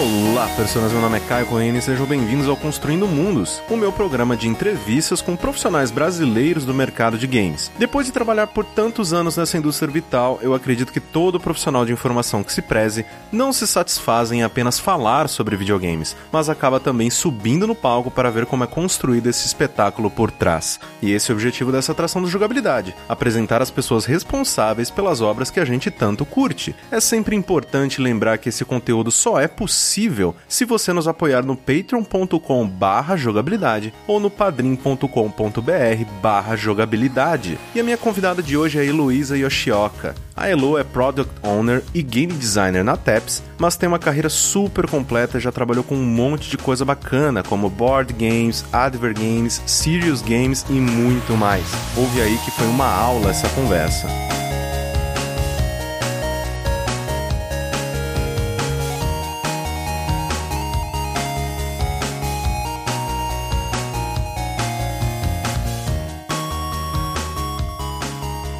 Olá, pessoas, meu nome é Caio Corrêa e sejam bem-vindos ao Construindo Mundos, o meu programa de entrevistas com profissionais brasileiros do mercado de games. Depois de trabalhar por tantos anos nessa indústria vital, eu acredito que todo profissional de informação que se preze não se satisfaz em apenas falar sobre videogames, mas acaba também subindo no palco para ver como é construído esse espetáculo por trás. E esse é o objetivo dessa atração da jogabilidade: apresentar as pessoas responsáveis pelas obras que a gente tanto curte. É sempre importante lembrar que esse conteúdo só é possível possível se você nos apoiar no patreon.com barra jogabilidade ou no padrim.com.br barra jogabilidade. E a minha convidada de hoje é Heloísa Yoshioka. A Elo é Product Owner e Game Designer na TEPS, mas tem uma carreira super completa e já trabalhou com um monte de coisa bacana, como board games, adver games, serious games e muito mais. Ouve aí que foi uma aula essa conversa.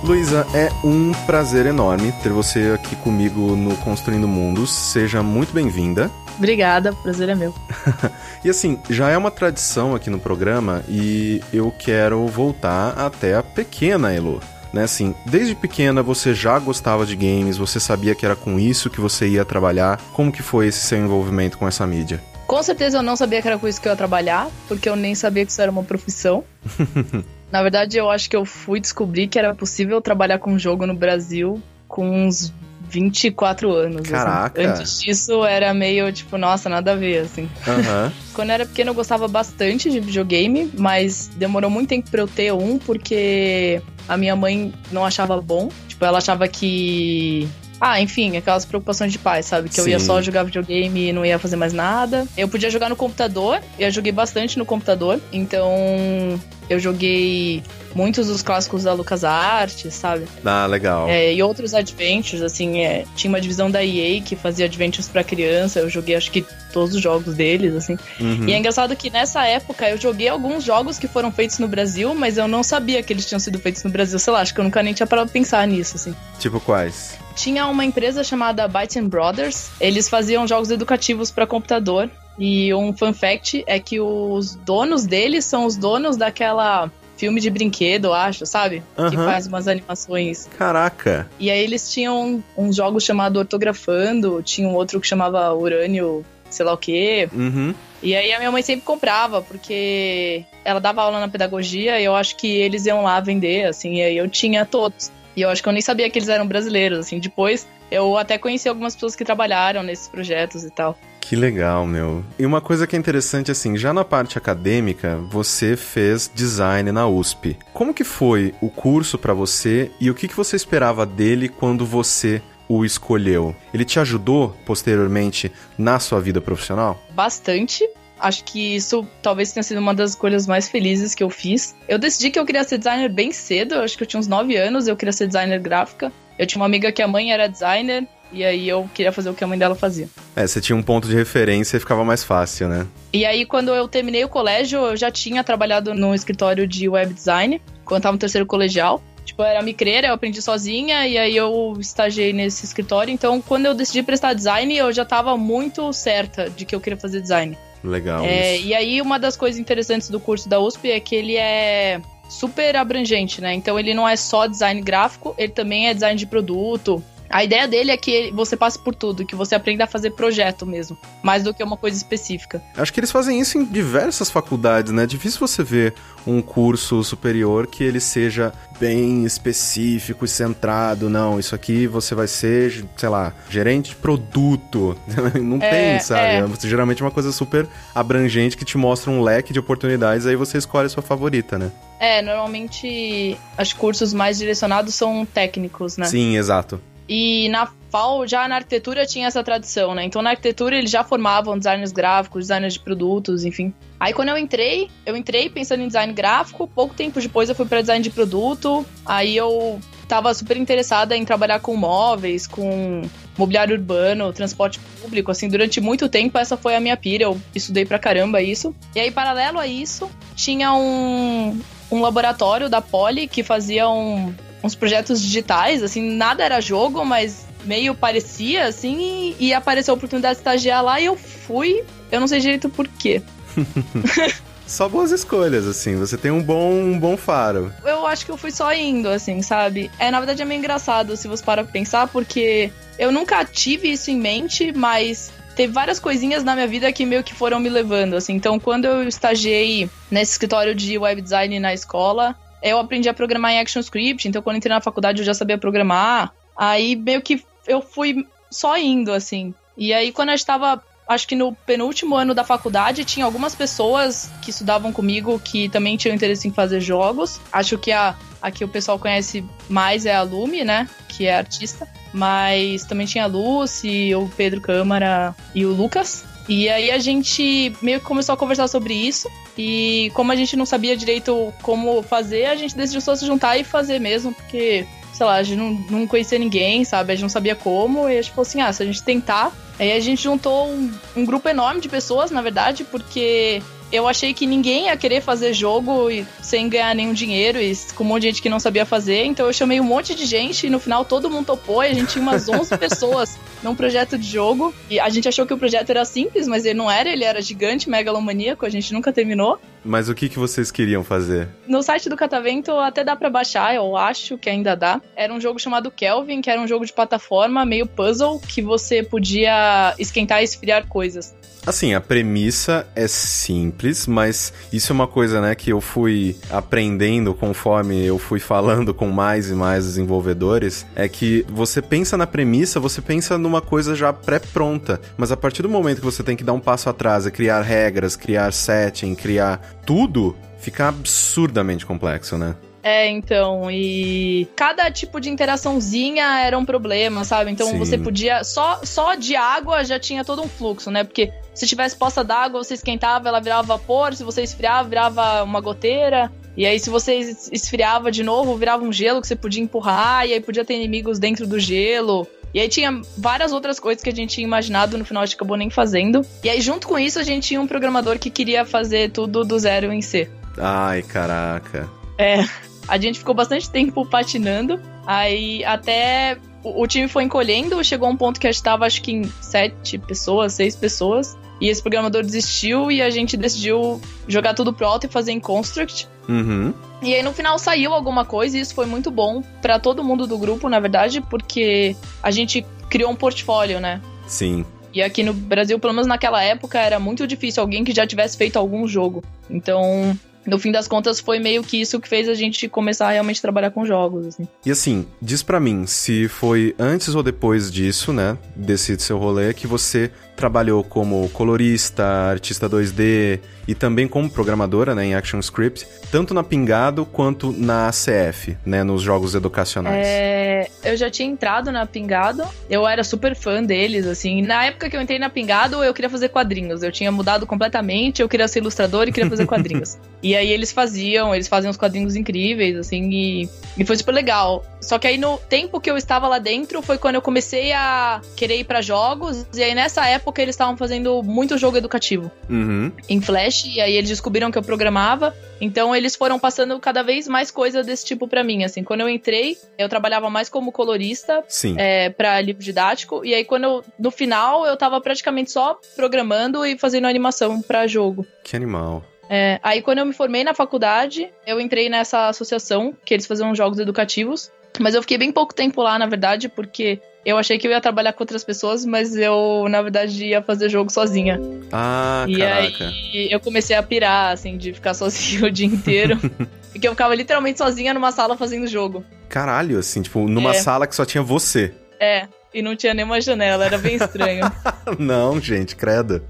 Luísa, é um prazer enorme ter você aqui comigo no Construindo Mundos. Seja muito bem-vinda. Obrigada, o prazer é meu. e assim, já é uma tradição aqui no programa e eu quero voltar até a pequena Elo. Né, assim, desde pequena você já gostava de games, você sabia que era com isso que você ia trabalhar. Como que foi esse seu envolvimento com essa mídia? Com certeza eu não sabia que era com isso que eu ia trabalhar, porque eu nem sabia que isso era uma profissão. Na verdade, eu acho que eu fui descobrir que era possível trabalhar com jogo no Brasil com uns 24 anos. Assim. Caraca! Assim. Antes disso era meio tipo, nossa, nada a ver, assim. Uhum. Quando eu era pequeno eu gostava bastante de videogame, mas demorou muito tempo pra eu ter um, porque a minha mãe não achava bom. Tipo, ela achava que ah, enfim, aquelas preocupações de pai, sabe? Que Sim. eu ia só jogar videogame e não ia fazer mais nada. Eu podia jogar no computador, eu joguei bastante no computador, então eu joguei muitos dos clássicos da LucasArts, sabe? Ah, legal. É, e outros adventures, assim, é, tinha uma divisão da EA que fazia adventures para criança, eu joguei acho que todos os jogos deles, assim. Uhum. E é engraçado que nessa época eu joguei alguns jogos que foram feitos no Brasil, mas eu não sabia que eles tinham sido feitos no Brasil, sei lá, acho que eu nunca nem tinha parado pra pensar nisso, assim. Tipo quais? Tinha uma empresa chamada Byte Brothers, eles faziam jogos educativos para computador, e um fun fact é que os donos deles são os donos daquela filme de brinquedo, acho, sabe? Uhum. Que faz umas animações. Caraca! E aí eles tinham uns jogos chamado Ortografando, tinha um outro que chamava Urânio, sei lá o quê. Uhum. E aí a minha mãe sempre comprava, porque ela dava aula na pedagogia e eu acho que eles iam lá vender, assim, e aí eu tinha todos. E eu acho que eu nem sabia que eles eram brasileiros, assim. Depois eu até conheci algumas pessoas que trabalharam nesses projetos e tal. Que legal, meu. E uma coisa que é interessante, assim, já na parte acadêmica, você fez design na USP. Como que foi o curso para você e o que, que você esperava dele quando você o escolheu? Ele te ajudou posteriormente na sua vida profissional? Bastante. Acho que isso talvez tenha sido uma das escolhas mais felizes que eu fiz. Eu decidi que eu queria ser designer bem cedo, acho que eu tinha uns 9 anos, eu queria ser designer gráfica. Eu tinha uma amiga que a mãe era designer, e aí eu queria fazer o que a mãe dela fazia. É, você tinha um ponto de referência e ficava mais fácil, né? E aí, quando eu terminei o colégio, eu já tinha trabalhado no escritório de web design, quando eu tava no terceiro colegial. Tipo, eu era micreira, eu aprendi sozinha e aí eu estagiei nesse escritório. Então, quando eu decidi prestar design, eu já tava muito certa de que eu queria fazer design. Legal. É, e aí, uma das coisas interessantes do curso da USP é que ele é super abrangente, né? Então, ele não é só design gráfico, ele também é design de produto, a ideia dele é que você passe por tudo, que você aprenda a fazer projeto mesmo, mais do que uma coisa específica. Acho que eles fazem isso em diversas faculdades, né? É difícil você ver um curso superior que ele seja bem específico e centrado. Não, isso aqui você vai ser, sei lá, gerente de produto. Não é, tem, sabe? É. Geralmente é uma coisa super abrangente que te mostra um leque de oportunidades, aí você escolhe a sua favorita, né? É, normalmente os cursos mais direcionados são técnicos, né? Sim, exato. E na FAO, já na arquitetura tinha essa tradição, né? Então na arquitetura eles já formavam designers gráficos, designers de produtos, enfim. Aí quando eu entrei, eu entrei pensando em design gráfico, pouco tempo depois eu fui para design de produto. Aí eu tava super interessada em trabalhar com móveis, com mobiliário urbano, transporte público, assim, durante muito tempo essa foi a minha pira, eu estudei pra caramba isso. E aí paralelo a isso, tinha um um laboratório da Poli que fazia um uns projetos digitais, assim, nada era jogo, mas meio parecia, assim, e, e apareceu a oportunidade de estagiar lá e eu fui. Eu não sei direito por quê. Só boas escolhas, assim. Você tem um bom, um bom faro. Eu acho que eu fui só indo, assim, sabe? É, na verdade é meio engraçado se você para pensar, porque eu nunca tive isso em mente, mas teve várias coisinhas na minha vida que meio que foram me levando, assim. Então, quando eu estagiei nesse escritório de web design na escola, eu aprendi a programar em ActionScript, então quando entrei na faculdade eu já sabia programar. Aí meio que eu fui só indo, assim. E aí, quando eu estava acho que no penúltimo ano da faculdade tinha algumas pessoas que estudavam comigo que também tinham interesse em fazer jogos. Acho que a, a que o pessoal conhece mais é a Lumi, né? Que é artista. Mas também tinha a Lucy, o Pedro Câmara e o Lucas. E aí a gente meio que começou a conversar sobre isso. E como a gente não sabia direito como fazer, a gente decidiu só se juntar e fazer mesmo, porque sei lá, a gente não, não conhecia ninguém, sabe? A gente não sabia como, e a gente falou assim: ah, se a gente tentar. Aí a gente juntou um, um grupo enorme de pessoas, na verdade, porque eu achei que ninguém ia querer fazer jogo sem ganhar nenhum dinheiro e com um monte de gente que não sabia fazer. Então eu chamei um monte de gente e no final todo mundo topou e a gente tinha umas 11 pessoas num projeto de jogo. E a gente achou que o projeto era simples, mas ele não era, ele era gigante, megalomaníaco, a gente nunca terminou. Mas o que, que vocês queriam fazer? No site do Catavento até dá para baixar, eu acho que ainda dá. Era um jogo chamado Kelvin, que era um jogo de plataforma, meio puzzle, que você podia esquentar e esfriar coisas. Assim, a premissa é simples, mas isso é uma coisa, né, que eu fui aprendendo conforme eu fui falando com mais e mais desenvolvedores, é que você pensa na premissa, você pensa numa coisa já pré-pronta, mas a partir do momento que você tem que dar um passo atrás e criar regras, criar setting, criar tudo, fica absurdamente complexo, né? É, então, e cada tipo de interaçãozinha era um problema, sabe? Então Sim. você podia. Só, só de água já tinha todo um fluxo, né? Porque se tivesse poça d'água, você esquentava, ela virava vapor, se você esfriava, virava uma goteira. E aí, se você esfriava de novo, virava um gelo que você podia empurrar, e aí podia ter inimigos dentro do gelo. E aí tinha várias outras coisas que a gente tinha imaginado, no final a gente acabou nem fazendo. E aí, junto com isso, a gente tinha um programador que queria fazer tudo do zero em C. Ai, caraca. É. A gente ficou bastante tempo patinando. Aí até o, o time foi encolhendo, chegou um ponto que a gente tava, acho que em sete pessoas, seis pessoas. E esse programador desistiu e a gente decidiu jogar tudo pro alto e fazer em Construct. Uhum. E aí no final saiu alguma coisa e isso foi muito bom para todo mundo do grupo, na verdade, porque a gente criou um portfólio, né? Sim. E aqui no Brasil, pelo menos naquela época, era muito difícil alguém que já tivesse feito algum jogo. Então, no fim das contas, foi meio que isso que fez a gente começar a realmente trabalhar com jogos, assim. E assim, diz para mim se foi antes ou depois disso, né, desse seu rolê, que você trabalhou como colorista, artista 2D e também como programadora né, em ActionScript, tanto na Pingado quanto na ACF, né, nos jogos educacionais. É, eu já tinha entrado na Pingado, eu era super fã deles, assim. Na época que eu entrei na Pingado, eu queria fazer quadrinhos. Eu tinha mudado completamente, eu queria ser ilustrador e queria fazer quadrinhos. e aí eles faziam, eles faziam uns quadrinhos incríveis, assim, e, e foi super legal. Só que aí no tempo que eu estava lá dentro foi quando eu comecei a querer ir para jogos, e aí nessa época época eles estavam fazendo muito jogo educativo uhum. em Flash, e aí eles descobriram que eu programava, então eles foram passando cada vez mais coisas desse tipo para mim, assim, quando eu entrei, eu trabalhava mais como colorista é, para livro didático, e aí quando eu, no final eu tava praticamente só programando e fazendo animação para jogo. Que animal. É, aí quando eu me formei na faculdade, eu entrei nessa associação que eles faziam jogos educativos. Mas eu fiquei bem pouco tempo lá, na verdade, porque eu achei que eu ia trabalhar com outras pessoas, mas eu, na verdade, ia fazer jogo sozinha. Ah, e caraca. aí eu comecei a pirar, assim, de ficar sozinho o dia inteiro. porque eu ficava literalmente sozinha numa sala fazendo jogo. Caralho, assim, tipo, numa é. sala que só tinha você. É, e não tinha nenhuma janela, era bem estranho. não, gente, credo.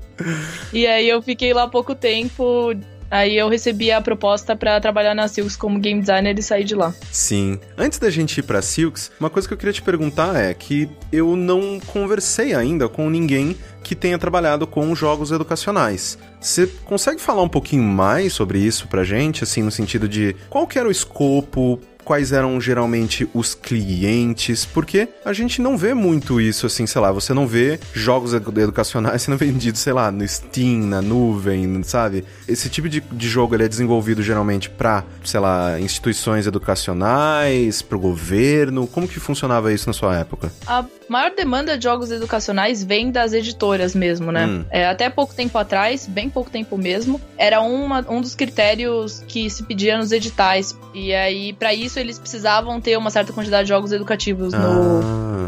E aí eu fiquei lá pouco tempo, Aí eu recebi a proposta para trabalhar na Silks como game designer e sair de lá. Sim. Antes da gente ir pra Silks, uma coisa que eu queria te perguntar é que eu não conversei ainda com ninguém que tenha trabalhado com jogos educacionais. Você consegue falar um pouquinho mais sobre isso pra gente, assim, no sentido de qual que era o escopo, quais eram geralmente os clientes, porque a gente não vê muito isso assim, sei lá, você não vê jogos educacionais sendo vendidos, sei lá, no Steam, na nuvem, sabe? Esse tipo de, de jogo ele é desenvolvido geralmente para, sei lá, instituições educacionais, para o governo. Como que funcionava isso na sua época? A maior demanda de jogos educacionais vem das editoras mesmo, né? Hum. É, até pouco tempo atrás, bem pouco tempo mesmo, era uma, um dos critérios que se pedia nos editais. E aí, para isso, eles precisavam ter uma certa quantidade de jogos educativos ah. no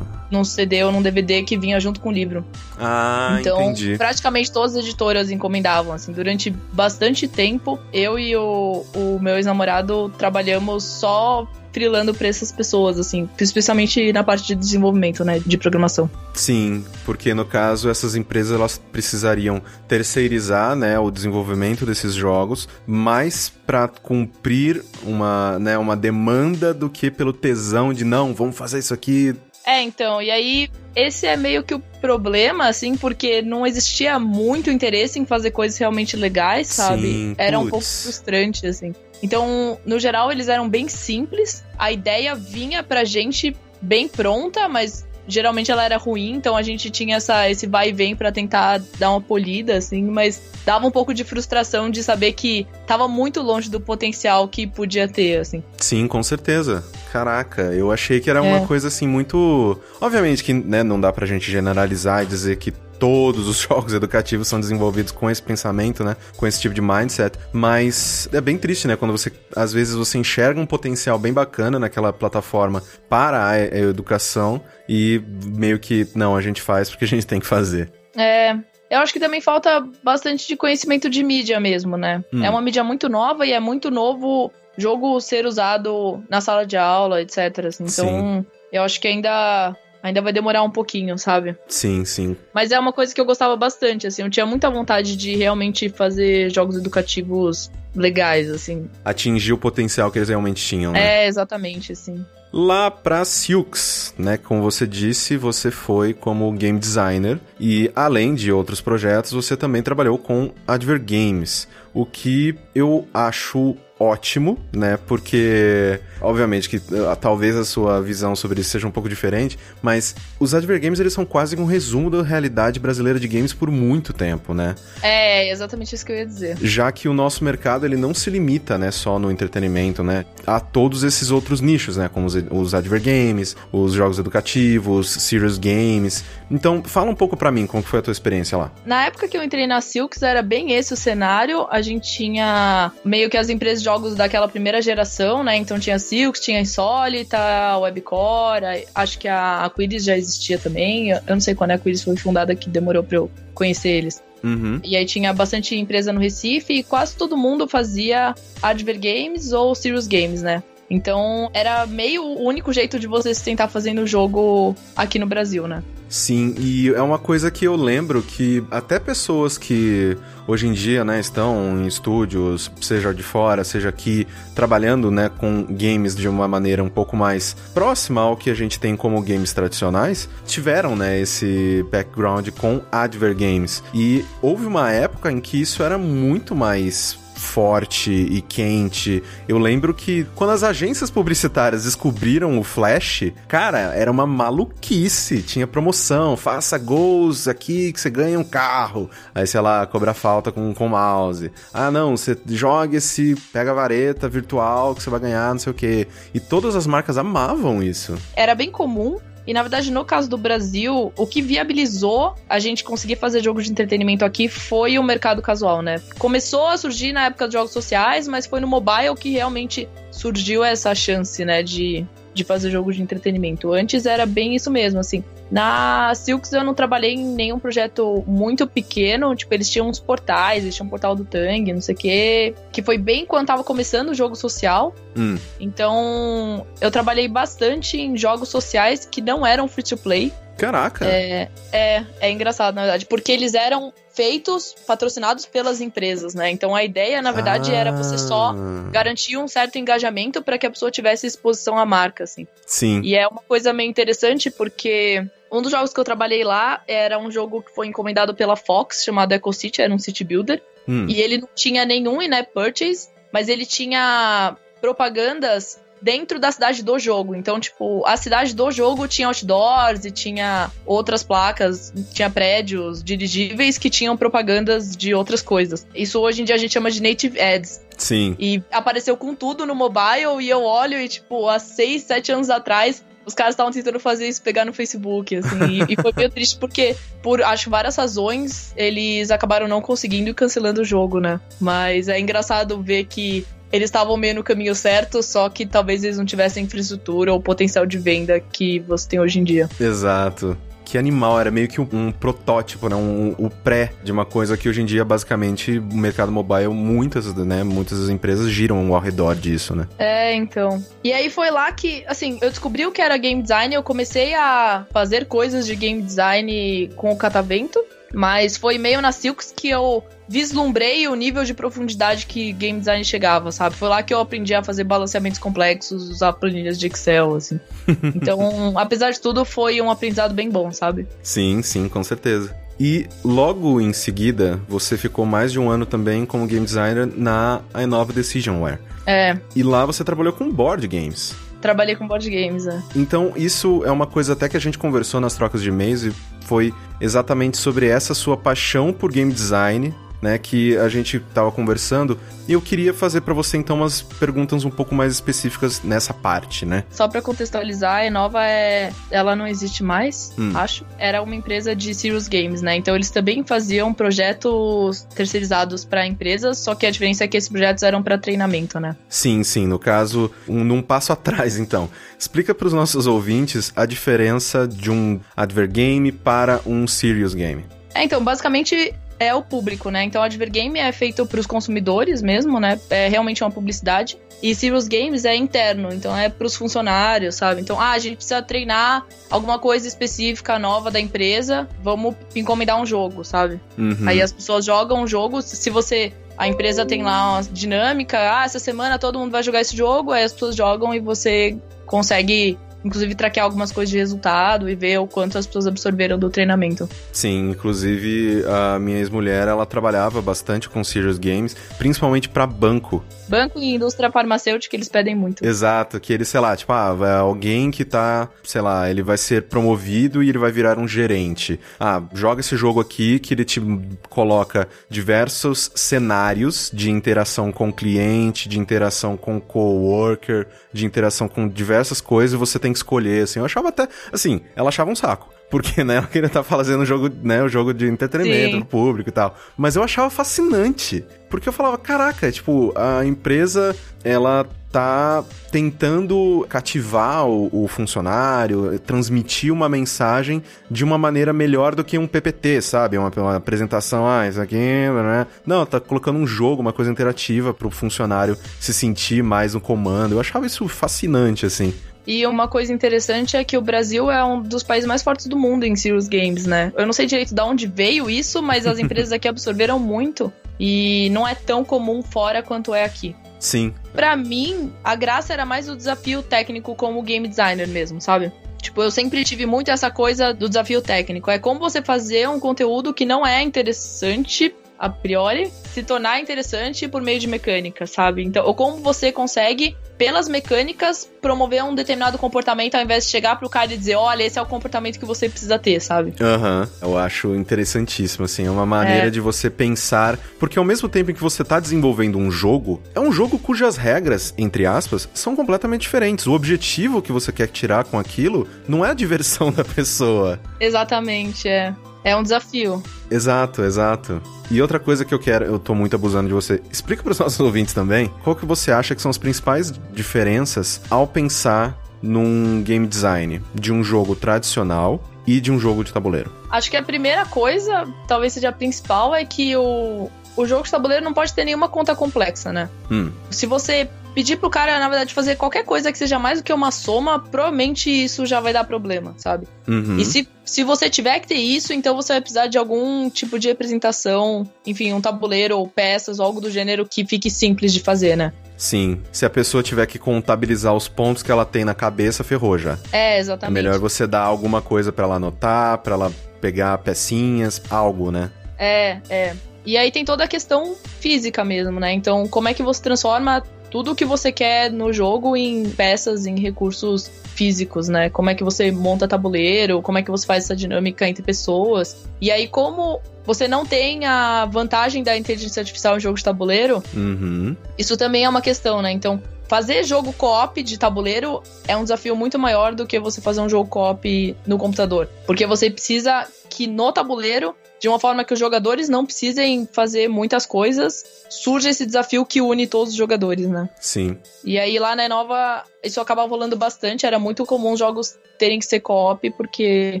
num CD ou num DVD que vinha junto com o livro. Ah, então, entendi. praticamente todas as editoras encomendavam, assim, durante bastante tempo, eu e o, o meu ex-namorado trabalhamos só trilando para essas pessoas, assim, especialmente na parte de desenvolvimento, né, de programação. Sim, porque no caso essas empresas elas precisariam terceirizar, né, o desenvolvimento desses jogos, mais para cumprir uma, né, uma demanda do que pelo tesão de não, vamos fazer isso aqui. É, então, e aí esse é meio que o problema, assim, porque não existia muito interesse em fazer coisas realmente legais, sabe? Sim, Era putz. um pouco frustrante, assim. Então, no geral, eles eram bem simples. A ideia vinha pra gente bem pronta, mas geralmente ela era ruim, então a gente tinha essa, esse vai e vem para tentar dar uma polida, assim, mas dava um pouco de frustração de saber que tava muito longe do potencial que podia ter, assim. Sim, com certeza. Caraca, eu achei que era é. uma coisa assim muito. Obviamente que né, não dá pra gente generalizar e dizer que todos os jogos educativos são desenvolvidos com esse pensamento, né? Com esse tipo de mindset. Mas é bem triste, né? Quando você, às vezes, você enxerga um potencial bem bacana naquela plataforma para a educação e meio que, não, a gente faz porque a gente tem que fazer. É, eu acho que também falta bastante de conhecimento de mídia mesmo, né? Hum. É uma mídia muito nova e é muito novo jogo ser usado na sala de aula, etc. Assim. Então, Sim. eu acho que ainda Ainda vai demorar um pouquinho, sabe? Sim, sim. Mas é uma coisa que eu gostava bastante, assim. Eu tinha muita vontade de realmente fazer jogos educativos legais, assim. Atingir o potencial que eles realmente tinham, né? É, exatamente, assim. Lá para Silks, né? Como você disse, você foi como game designer e além de outros projetos, você também trabalhou com Adver Games, o que eu acho ótimo, né? Porque, obviamente, que uh, talvez a sua visão sobre isso seja um pouco diferente, mas os Adver Games, eles são quase um resumo da realidade brasileira de games por muito tempo, né? É, exatamente isso que eu ia dizer. Já que o nosso mercado, ele não se limita, né, só no entretenimento, né? A todos esses outros nichos, né? Como os, os Adver Games, os jogos educativos, serious games. Então, fala um pouco para mim como foi a tua experiência lá. Na época que eu entrei na Silks, era bem esse o cenário. A gente tinha meio que as empresas de jogos daquela primeira geração, né? Então tinha Silks, tinha Insólita, Webcore, acho que a Aquiris já existia também. Eu não sei quando a Aquiris foi fundada, que demorou pra eu conhecer eles. Uhum. E aí tinha bastante empresa no Recife e quase todo mundo fazia Adver Games ou Serious Games, né? Então era meio o único jeito de você se tentar fazendo o jogo aqui no Brasil, né? Sim, e é uma coisa que eu lembro que até pessoas que hoje em dia, né, estão em estúdios, seja de fora, seja aqui, trabalhando, né, com games de uma maneira um pouco mais próxima ao que a gente tem como games tradicionais, tiveram, né, esse background com adver games. E houve uma época em que isso era muito mais forte e quente. Eu lembro que quando as agências publicitárias descobriram o Flash, cara, era uma maluquice. Tinha promoção, faça gols aqui que você ganha um carro. Aí, sei lá, cobra falta com, com mouse. Ah, não, você joga esse, pega a vareta virtual que você vai ganhar, não sei o quê. E todas as marcas amavam isso. Era bem comum e na verdade, no caso do Brasil, o que viabilizou a gente conseguir fazer jogos de entretenimento aqui foi o mercado casual, né? Começou a surgir na época dos jogos sociais, mas foi no mobile que realmente surgiu essa chance, né, de, de fazer jogos de entretenimento. Antes era bem isso mesmo, assim. Na Silks eu não trabalhei em nenhum projeto muito pequeno, tipo, eles tinham uns portais, eles tinham um portal do Tang, não sei o quê, que foi bem quando tava começando o jogo social. Hum. Então, eu trabalhei bastante em jogos sociais que não eram free to play. Caraca! É, é, é engraçado, na verdade, porque eles eram feitos, patrocinados pelas empresas, né? Então a ideia, na verdade, ah. era você só ah. garantir um certo engajamento para que a pessoa tivesse exposição à marca, assim. Sim. E é uma coisa meio interessante porque um dos jogos que eu trabalhei lá era um jogo que foi encomendado pela Fox, chamado Eco City, era um city builder. Hum. E ele não tinha nenhum in-app purchase, mas ele tinha propagandas dentro da cidade do jogo. Então, tipo, a cidade do jogo tinha outdoors e tinha outras placas, tinha prédios dirigíveis que tinham propagandas de outras coisas. Isso hoje em dia a gente chama de native ads. Sim. E apareceu com tudo no mobile e eu olho e, tipo, há seis, sete anos atrás, os caras estavam tentando fazer isso pegar no Facebook, assim. e, e, foi meio triste porque, por acho várias razões, eles acabaram não conseguindo e cancelando o jogo, né? Mas é engraçado ver que eles estavam meio no caminho certo, só que talvez eles não tivessem infraestrutura ou potencial de venda que você tem hoje em dia. Exato que animal, era meio que um, um protótipo, né? Um, o pré de uma coisa que hoje em dia, basicamente, o mercado mobile, muitas, né? Muitas empresas giram ao redor disso, né? É, então. E aí foi lá que, assim, eu descobri o que era game design, eu comecei a fazer coisas de game design com o catavento. Mas foi meio na Silks que eu vislumbrei o nível de profundidade que game design chegava, sabe? Foi lá que eu aprendi a fazer balanceamentos complexos, usar planilhas de Excel, assim. Então, apesar de tudo, foi um aprendizado bem bom, sabe? Sim, sim, com certeza. E logo em seguida, você ficou mais de um ano também como game designer na Inova Decisionware. É. E lá você trabalhou com board games. Trabalhei com board games, é. Então, isso é uma coisa até que a gente conversou nas trocas de e-mails e foi exatamente sobre essa sua paixão por game design né, que a gente estava conversando, e eu queria fazer para você então umas perguntas um pouco mais específicas nessa parte, né? Só para contextualizar, a Enova é, ela não existe mais, hum. acho. Era uma empresa de serious games, né? Então eles também faziam projetos terceirizados para empresas, só que a diferença é que esses projetos eram para treinamento, né? Sim, sim, no caso, um, num passo atrás, então. Explica para os nossos ouvintes a diferença de um advergame para um serious game. É, então, basicamente é o público, né? Então, Advergame é feito para os consumidores mesmo, né? É realmente uma publicidade. E Serious Games é interno, então é para os funcionários, sabe? Então, ah, a gente precisa treinar alguma coisa específica nova da empresa, vamos encomendar um jogo, sabe? Uhum. Aí as pessoas jogam o jogo, se você a empresa tem lá uma dinâmica, ah, essa semana todo mundo vai jogar esse jogo, aí as pessoas jogam e você consegue inclusive traquear algumas coisas de resultado e ver o quanto as pessoas absorveram do treinamento. Sim, inclusive a minha ex-mulher, ela trabalhava bastante com serious games, principalmente para banco. Banco e indústria farmacêutica, eles pedem muito. Exato, que ele, sei lá, tipo, ah, alguém que tá, sei lá, ele vai ser promovido e ele vai virar um gerente. Ah, joga esse jogo aqui que ele te coloca diversos cenários de interação com o cliente, de interação com o coworker, de interação com diversas coisas e você tem que escolher, assim. Eu achava até, assim, ela achava um saco. Porque, né, ela queria estar tá fazendo um jogo, né, um jogo de entretenimento Sim. pro público e tal. Mas eu achava fascinante. Porque eu falava, caraca, tipo, a empresa, ela tá tentando cativar o, o, funcionário, transmitir uma mensagem de uma maneira melhor do que um PPT, sabe? Uma, uma apresentação, ah, isso aqui, né? Não, tá colocando um jogo, uma coisa interativa pro funcionário se sentir mais no comando. Eu achava isso fascinante, assim. E uma coisa interessante é que o Brasil é um dos países mais fortes do mundo em serious games, né? Eu não sei direito de onde veio isso, mas as empresas aqui absorveram muito e não é tão comum fora quanto é aqui. Sim. Para mim, a graça era mais o desafio técnico como game designer mesmo, sabe? Tipo, eu sempre tive muito essa coisa do desafio técnico. É como você fazer um conteúdo que não é interessante a priori, se tornar interessante por meio de mecânica, sabe? Então, ou como você consegue, pelas mecânicas, promover um determinado comportamento ao invés de chegar pro cara e dizer, olha, esse é o comportamento que você precisa ter, sabe? Aham, uhum. eu acho interessantíssimo, assim, é uma maneira é. de você pensar, porque ao mesmo tempo em que você tá desenvolvendo um jogo, é um jogo cujas regras, entre aspas, são completamente diferentes. O objetivo que você quer tirar com aquilo não é a diversão da pessoa. Exatamente, é. É um desafio. Exato, exato. E outra coisa que eu quero, eu tô muito abusando de você, explica para os nossos ouvintes também, qual que você acha que são as principais diferenças ao pensar num game design de um jogo tradicional e de um jogo de tabuleiro? Acho que a primeira coisa, talvez seja a principal, é que o, o jogo de tabuleiro não pode ter nenhuma conta complexa, né? Hum. Se você pedir pro cara, na verdade, fazer qualquer coisa que seja mais do que uma soma, provavelmente isso já vai dar problema, sabe? Uhum. E se, se você tiver que ter isso, então você vai precisar de algum tipo de representação, enfim, um tabuleiro ou peças ou algo do gênero que fique simples de fazer, né? Sim, se a pessoa tiver que contabilizar os pontos que ela tem na cabeça, ferrou já. É, exatamente. É melhor você dar alguma coisa para ela anotar, para ela pegar pecinhas, algo, né? É, é. E aí tem toda a questão física mesmo, né? Então, como é que você transforma tudo o que você quer no jogo em peças, em recursos físicos, né? Como é que você monta tabuleiro, como é que você faz essa dinâmica entre pessoas. E aí, como você não tem a vantagem da inteligência artificial em jogo de tabuleiro, uhum. isso também é uma questão, né? Então, fazer jogo co-op de tabuleiro é um desafio muito maior do que você fazer um jogo co-op no computador. Porque você precisa que no tabuleiro de uma forma que os jogadores não precisem fazer muitas coisas, surge esse desafio que une todos os jogadores, né? Sim. E aí lá na Nova, isso acabava rolando bastante, era muito comum os jogos terem que ser co-op, porque,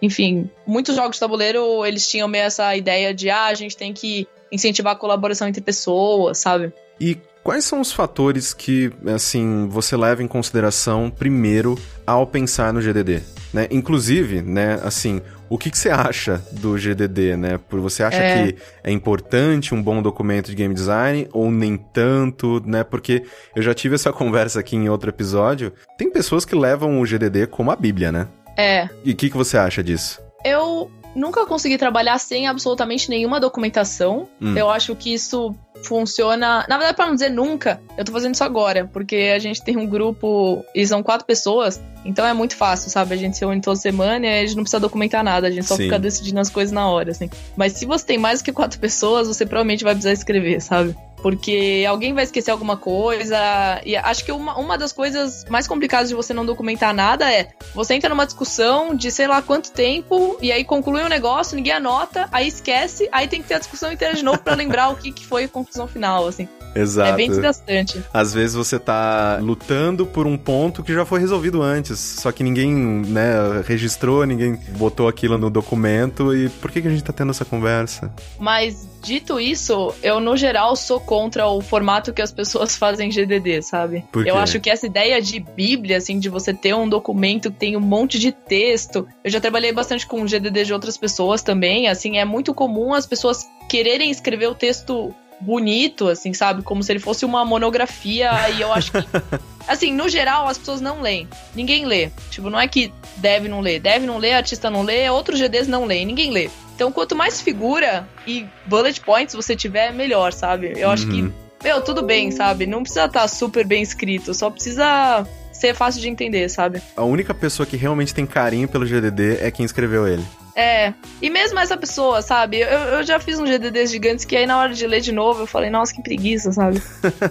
enfim, muitos jogos de tabuleiro, eles tinham meio essa ideia de, ah, a gente tem que incentivar a colaboração entre pessoas, sabe? E Quais são os fatores que, assim, você leva em consideração primeiro ao pensar no GDD? Né? Inclusive, né, assim, o que, que você acha do GDD, né? Por você acha é. que é importante um bom documento de game design ou nem tanto, né? Porque eu já tive essa conversa aqui em outro episódio. Tem pessoas que levam o GDD como a Bíblia, né? É. E o que, que você acha disso? Eu nunca consegui trabalhar sem absolutamente nenhuma documentação. Hum. Eu acho que isso funciona. Na verdade, para não dizer nunca, eu tô fazendo isso agora, porque a gente tem um grupo e são quatro pessoas, então é muito fácil, sabe? A gente se une toda semana e a gente não precisa documentar nada, a gente só Sim. fica decidindo as coisas na hora, assim. Mas se você tem mais do que quatro pessoas, você provavelmente vai precisar escrever, sabe? Porque alguém vai esquecer alguma coisa. E acho que uma, uma das coisas mais complicadas de você não documentar nada é você entra numa discussão de sei lá quanto tempo, e aí conclui um negócio, ninguém anota, aí esquece, aí tem que ter a discussão inteira de novo para lembrar o que, que foi a conclusão final, assim. Exato. É bem desgastante. Às vezes você tá lutando por um ponto que já foi resolvido antes, só que ninguém, né, registrou, ninguém botou aquilo no documento e por que, que a gente tá tendo essa conversa? Mas dito isso, eu no geral sou contra o formato que as pessoas fazem GDD, sabe? Eu acho que essa ideia de Bíblia, assim, de você ter um documento que tem um monte de texto. Eu já trabalhei bastante com GDD de outras pessoas também, assim, é muito comum as pessoas quererem escrever o texto bonito, assim, sabe? Como se ele fosse uma monografia. E eu acho que. Assim, no geral, as pessoas não leem. Ninguém lê. Tipo, não é que deve não ler. Deve não ler, artista não lê, outros GDs não leem. Ninguém lê. Então, quanto mais figura e bullet points você tiver, melhor, sabe? Eu uhum. acho que, uhum. meu, tudo bem, sabe? Não precisa estar tá super bem escrito, só precisa ser fácil de entender, sabe? A única pessoa que realmente tem carinho pelo GDD é quem escreveu ele. É. E mesmo essa pessoa, sabe? Eu, eu já fiz um GDDs gigantes que aí na hora de ler de novo eu falei, nossa, que preguiça, sabe?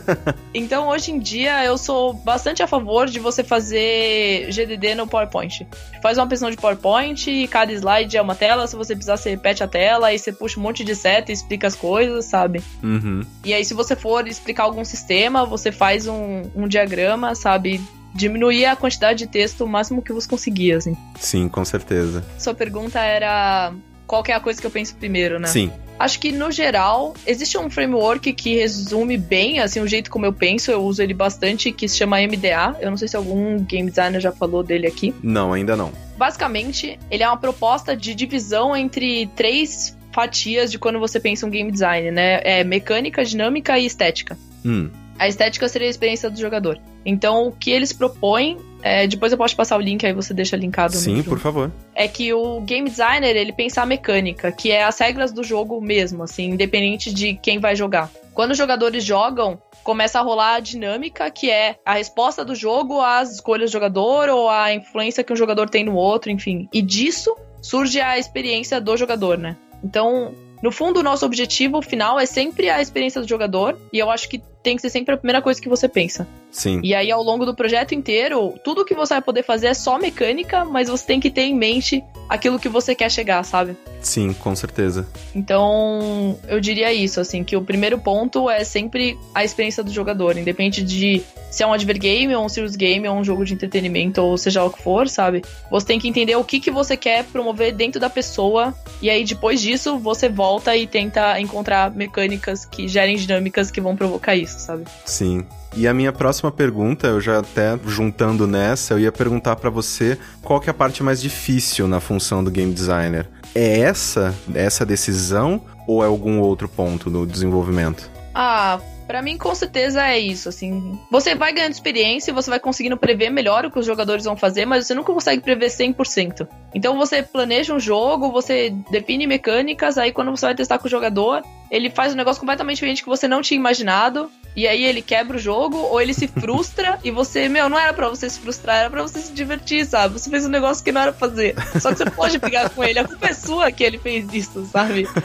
então hoje em dia eu sou bastante a favor de você fazer GDD no PowerPoint. Faz uma apresentação de PowerPoint e cada slide é uma tela. Se você precisar, você repete a tela e você puxa um monte de seta e explica as coisas, sabe? Uhum. E aí, se você for explicar algum sistema, você faz um, um diagrama, sabe? Diminuir a quantidade de texto o máximo que você conseguia, assim. Sim, com certeza. Sua pergunta era qual é a coisa que eu penso primeiro, né? Sim. Acho que no geral existe um framework que resume bem assim o jeito como eu penso, eu uso ele bastante, que se chama MDA. Eu não sei se algum game designer já falou dele aqui. Não, ainda não. Basicamente, ele é uma proposta de divisão entre três fatias de quando você pensa um game design, né? É mecânica, dinâmica e estética. Hum. A estética seria a experiência do jogador. Então, o que eles propõem, é, depois eu posso passar o link, aí você deixa linkado. Sim, por favor. É que o game designer, ele pensa a mecânica, que é as regras do jogo mesmo, assim, independente de quem vai jogar. Quando os jogadores jogam, começa a rolar a dinâmica, que é a resposta do jogo às escolhas do jogador ou a influência que um jogador tem no outro, enfim. E disso surge a experiência do jogador, né? Então, no fundo, o nosso objetivo final é sempre a experiência do jogador, e eu acho que tem que ser sempre a primeira coisa que você pensa. Sim. E aí, ao longo do projeto inteiro, tudo que você vai poder fazer é só mecânica, mas você tem que ter em mente aquilo que você quer chegar, sabe? Sim, com certeza. Então, eu diria isso, assim, que o primeiro ponto é sempre a experiência do jogador, independente de se é um advergame ou um serious game ou um jogo de entretenimento ou seja o que for, sabe? Você tem que entender o que, que você quer promover dentro da pessoa e aí depois disso você volta e tenta encontrar mecânicas que gerem dinâmicas que vão provocar isso, sabe? Sim. E a minha próxima pergunta, eu já até juntando nessa, eu ia perguntar para você qual que é a parte mais difícil na função do game designer. É essa, essa decisão ou é algum outro ponto do desenvolvimento? Ah, Pra mim, com certeza é isso, assim. Você vai ganhando experiência, você vai conseguindo prever melhor o que os jogadores vão fazer, mas você nunca consegue prever 100%. Então você planeja um jogo, você define mecânicas, aí quando você vai testar com o jogador, ele faz um negócio completamente diferente que você não tinha imaginado, e aí ele quebra o jogo, ou ele se frustra, e você, meu, não era para você se frustrar, era para você se divertir, sabe? Você fez um negócio que não era pra fazer. Só que você pode pegar com ele, a culpa é sua que ele fez isso, sabe?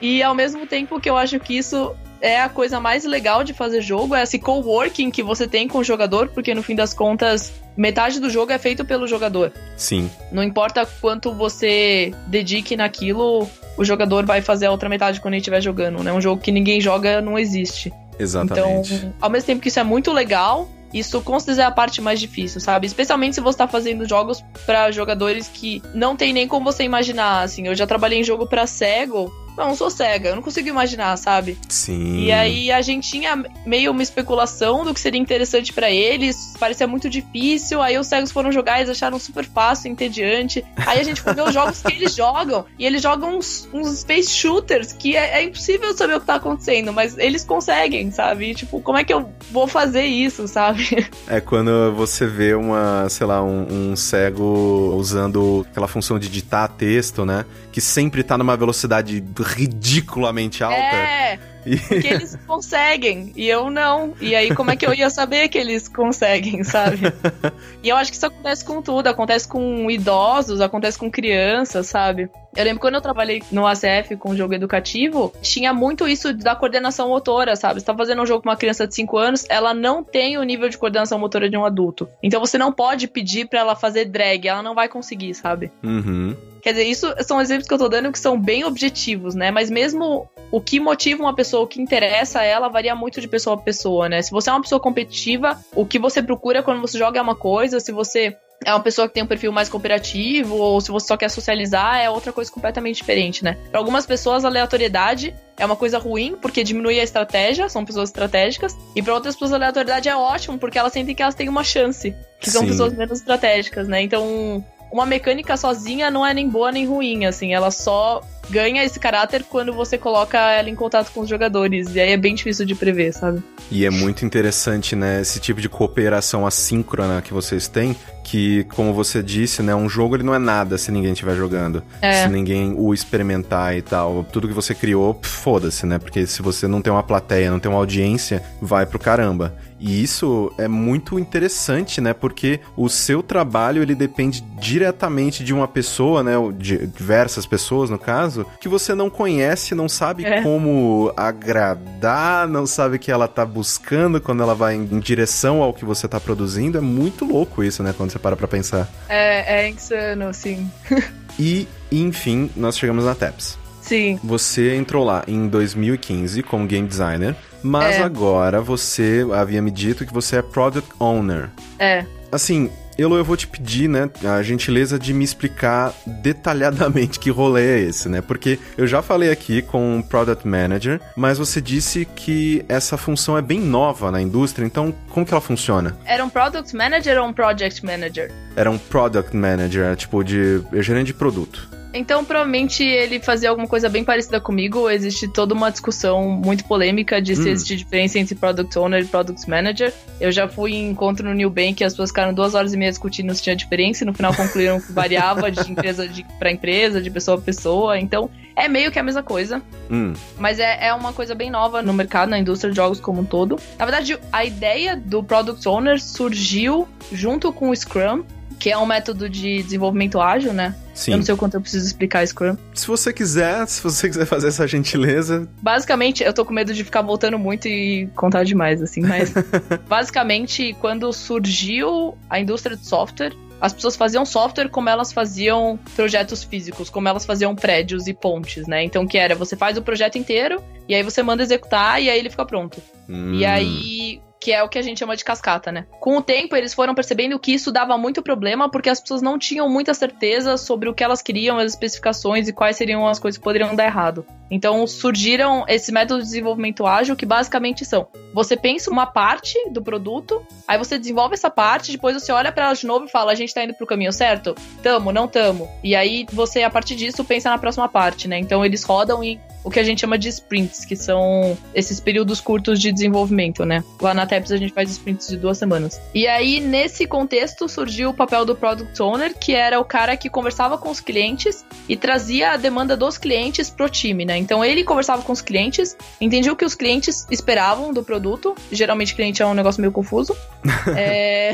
E ao mesmo tempo que eu acho que isso é a coisa mais legal de fazer jogo, é esse coworking que você tem com o jogador, porque no fim das contas, metade do jogo é feito pelo jogador. Sim. Não importa quanto você dedique naquilo, o jogador vai fazer a outra metade quando ele estiver jogando, né? Um jogo que ninguém joga não existe. Exatamente. Então, ao mesmo tempo que isso é muito legal, isso com certeza é a parte mais difícil, sabe? Especialmente se você tá fazendo jogos para jogadores que não tem nem como você imaginar, assim. Eu já trabalhei em jogo para cego não, sou cega, eu não consigo imaginar, sabe? Sim. E aí a gente tinha meio uma especulação do que seria interessante para eles, parecia muito difícil, aí os cegos foram jogar, eles acharam super fácil, entediante. Aí a gente foi ver os jogos que eles jogam, e eles jogam uns, uns space shooters que é, é, impossível saber o que tá acontecendo, mas eles conseguem, sabe? E, tipo, como é que eu vou fazer isso, sabe? É quando você vê uma, sei lá, um, um cego usando aquela função de digitar texto, né? Que sempre tá numa velocidade ridiculamente alta. É. Porque eles conseguem e eu não. E aí, como é que eu ia saber que eles conseguem, sabe? E eu acho que isso acontece com tudo. Acontece com idosos, acontece com crianças, sabe? Eu lembro quando eu trabalhei no ACF com jogo educativo, tinha muito isso da coordenação motora, sabe? Você tá fazendo um jogo com uma criança de 5 anos, ela não tem o nível de coordenação motora de um adulto. Então você não pode pedir para ela fazer drag, ela não vai conseguir, sabe? Uhum. Quer dizer, isso são exemplos que eu tô dando que são bem objetivos, né? Mas mesmo o que motiva uma pessoa, o que interessa a ela, varia muito de pessoa a pessoa, né? Se você é uma pessoa competitiva, o que você procura quando você joga é uma coisa, se você é uma pessoa que tem um perfil mais cooperativo, ou se você só quer socializar, é outra coisa completamente diferente, né? Para algumas pessoas, a aleatoriedade é uma coisa ruim, porque diminui a estratégia, são pessoas estratégicas, e para outras pessoas, a aleatoriedade é ótimo, porque elas sentem que elas têm uma chance, que são Sim. pessoas menos estratégicas, né? Então, uma mecânica sozinha não é nem boa nem ruim, assim, ela só ganha esse caráter quando você coloca ela em contato com os jogadores. E aí é bem difícil de prever, sabe? E é muito interessante, né, esse tipo de cooperação assíncrona que vocês têm, que, como você disse, né, um jogo ele não é nada se ninguém estiver jogando. É. Se ninguém o experimentar e tal. Tudo que você criou, foda-se, né? Porque se você não tem uma plateia, não tem uma audiência, vai pro caramba. E isso é muito interessante, né? Porque o seu trabalho ele depende diretamente de uma pessoa, né? De diversas pessoas, no caso, que você não conhece, não sabe é. como agradar, não sabe o que ela tá buscando quando ela vai em direção ao que você tá produzindo. É muito louco isso, né? Quando você para pra pensar. É, é insano, sim. e, enfim, nós chegamos na TAPS. Sim. Você entrou lá em 2015 como game designer, mas é. agora você havia me dito que você é product owner. É. Assim, Elo, eu vou te pedir, né, a gentileza de me explicar detalhadamente que rolê é esse, né? Porque eu já falei aqui com o Product Manager, mas você disse que essa função é bem nova na indústria, então como que ela funciona? Era um Product Manager ou um Project Manager? Era um Product Manager, tipo de gerente de produto. Então, provavelmente ele fazia alguma coisa bem parecida comigo. Existe toda uma discussão muito polêmica de se hum. existe diferença entre Product Owner e Product Manager. Eu já fui em encontro no New Bank e as pessoas ficaram duas horas e meia discutindo se tinha diferença e no final concluíram que variava de empresa para empresa, de pessoa a pessoa. Então, é meio que a mesma coisa. Hum. Mas é, é uma coisa bem nova no mercado, na indústria de jogos como um todo. Na verdade, a ideia do Product Owner surgiu junto com o Scrum que é um método de desenvolvimento ágil, né? Sim. Eu não sei o quanto eu preciso explicar Scrum. Se você quiser, se você quiser fazer essa gentileza. Basicamente, eu tô com medo de ficar voltando muito e contar demais, assim, mas. basicamente, quando surgiu a indústria de software, as pessoas faziam software como elas faziam projetos físicos, como elas faziam prédios e pontes, né? Então, que era, você faz o projeto inteiro, e aí você manda executar, e aí ele fica pronto. Hum. E aí, que é o que a gente chama de cascata, né? Com o tempo, eles foram percebendo que isso dava muito problema porque as pessoas não tinham muita certeza sobre o que elas queriam, as especificações e quais seriam as coisas que poderiam dar errado. Então surgiram esse método de desenvolvimento ágil que basicamente são: você pensa uma parte do produto, aí você desenvolve essa parte, depois você olha para ela de novo e fala: a gente tá indo pro caminho certo? Tamo, não tamo. E aí você, a partir disso, pensa na próxima parte, né? Então eles rodam em o que a gente chama de sprints, que são esses períodos curtos de desenvolvimento, né? Lá na TEPS a gente faz sprints de duas semanas. E aí, nesse contexto, surgiu o papel do Product Owner, que era o cara que conversava com os clientes e trazia a demanda dos clientes pro time, né? Então ele conversava com os clientes, entendia o que os clientes esperavam do produto. Geralmente cliente é um negócio meio confuso. é...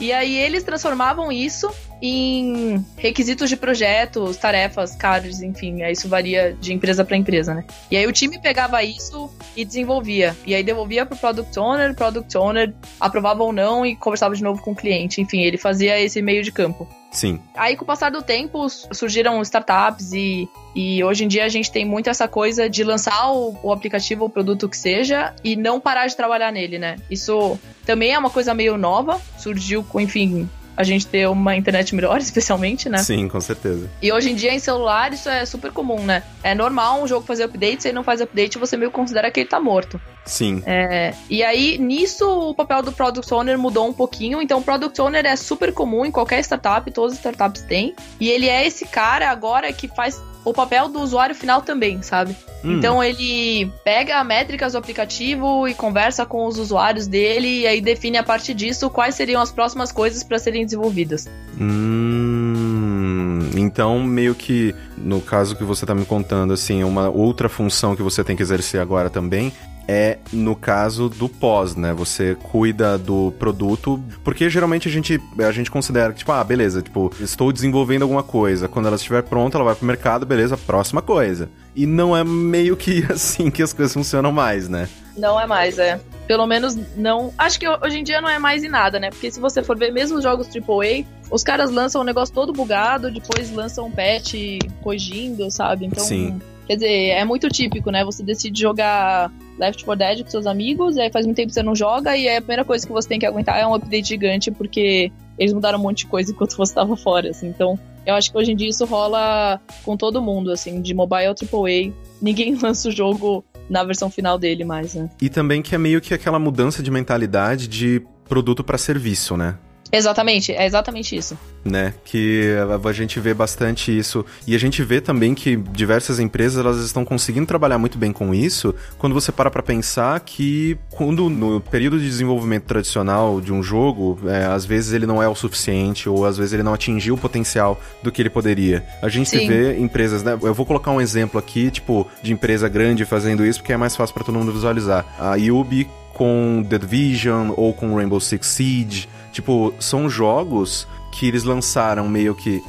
E aí eles transformavam isso em requisitos de projetos, tarefas, cards, enfim, isso varia de empresa para empresa, né? E aí o time pegava isso e desenvolvia, e aí devolvia pro product owner, o product owner aprovava ou não e conversava de novo com o cliente, enfim, ele fazia esse meio de campo. Sim. Aí, com o passar do tempo, surgiram startups e, e hoje em dia a gente tem muito essa coisa de lançar o, o aplicativo ou o produto que seja e não parar de trabalhar nele, né? Isso também é uma coisa meio nova, surgiu com, enfim, a gente ter uma internet melhor, especialmente, né? Sim, com certeza. E hoje em dia em celular isso é super comum, né? É normal um jogo fazer update, se ele não faz update, você meio considera que ele tá morto. Sim. É, e aí, nisso, o papel do Product Owner mudou um pouquinho. Então, o Product Owner é super comum em qualquer startup, todas as startups têm. E ele é esse cara agora que faz o papel do usuário final também, sabe? Hum. Então ele pega métricas do aplicativo e conversa com os usuários dele e aí define a partir disso quais seriam as próximas coisas para serem desenvolvidas. Hum, então meio que no caso que você está me contando assim, uma outra função que você tem que exercer agora também é no caso do pós, né? Você cuida do produto, porque geralmente a gente, a gente considera que, tipo, ah, beleza, tipo, estou desenvolvendo alguma coisa. Quando ela estiver pronta, ela vai pro mercado, beleza, próxima coisa. E não é meio que assim que as coisas funcionam mais, né? Não é mais, é. Pelo menos não. Acho que hoje em dia não é mais em nada, né? Porque se você for ver mesmo os jogos AAA, os caras lançam um negócio todo bugado, depois lançam um patch corrigindo, sabe? Então. Sim. Quer dizer, é muito típico, né? Você decide jogar Left 4 Dead com seus amigos, e aí faz muito tempo que você não joga, e aí a primeira coisa que você tem que aguentar é um update gigante, porque eles mudaram um monte de coisa enquanto você estava fora, assim. Então, eu acho que hoje em dia isso rola com todo mundo, assim, de mobile AAA. Ninguém lança o jogo na versão final dele mais, né? E também que é meio que aquela mudança de mentalidade de produto para serviço, né? Exatamente, é exatamente isso. Né, que a gente vê bastante isso. E a gente vê também que diversas empresas elas estão conseguindo trabalhar muito bem com isso quando você para pra pensar que quando no período de desenvolvimento tradicional de um jogo, é, às vezes ele não é o suficiente ou às vezes ele não atingiu o potencial do que ele poderia. A gente Sim. vê empresas, né? Eu vou colocar um exemplo aqui, tipo, de empresa grande fazendo isso porque é mais fácil para todo mundo visualizar. A Yubi com The Division ou com Rainbow Six Siege Tipo, são jogos que eles lançaram meio que.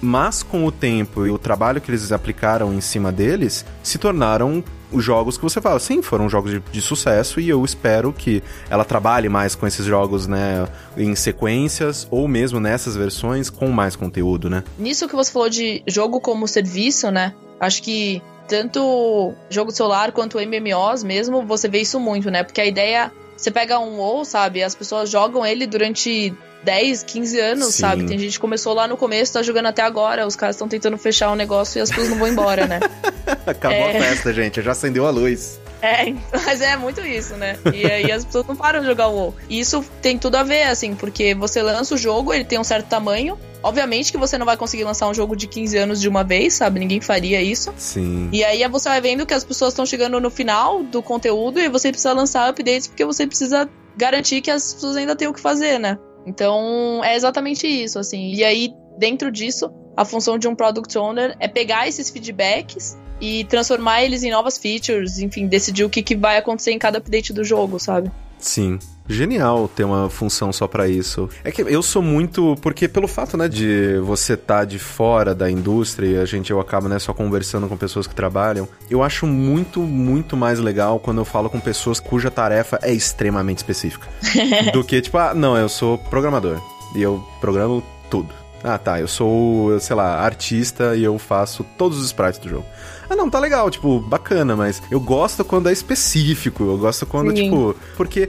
Mas com o tempo e o trabalho que eles aplicaram em cima deles, se tornaram os jogos que você fala, sim, foram jogos de, de, sucesso e eu espero que ela trabalhe mais com esses jogos, né, em sequências ou mesmo nessas versões com mais conteúdo, né? Nisso que você falou de jogo como serviço, né? Acho que tanto jogo celular quanto MMOs mesmo, você vê isso muito, né? Porque a ideia você pega um WoW, sabe? As pessoas jogam ele durante 10, 15 anos, Sim. sabe? Tem gente que começou lá no começo, tá jogando até agora. Os caras estão tentando fechar o negócio e as pessoas não vão embora, né? Acabou é... a festa, gente. Já acendeu a luz. É, mas é muito isso, né? E aí as pessoas não param de jogar o WoW. E isso tem tudo a ver, assim, porque você lança o jogo, ele tem um certo tamanho, Obviamente que você não vai conseguir lançar um jogo de 15 anos de uma vez, sabe? Ninguém faria isso. Sim. E aí você vai vendo que as pessoas estão chegando no final do conteúdo e você precisa lançar updates porque você precisa garantir que as pessoas ainda têm o que fazer, né? Então é exatamente isso, assim. E aí, dentro disso, a função de um product owner é pegar esses feedbacks e transformar eles em novas features, enfim, decidir o que, que vai acontecer em cada update do jogo, sabe? Sim. Genial ter uma função só para isso. É que eu sou muito. Porque pelo fato, né, de você estar tá de fora da indústria e a gente eu acabo, né, só conversando com pessoas que trabalham, eu acho muito, muito mais legal quando eu falo com pessoas cuja tarefa é extremamente específica. do que, tipo, ah, não, eu sou programador e eu programo tudo. Ah, tá, eu sou, sei lá, artista e eu faço todos os sprites do jogo. Ah, não, tá legal, tipo, bacana, mas eu gosto quando é específico, eu gosto quando, Sim. tipo. Porque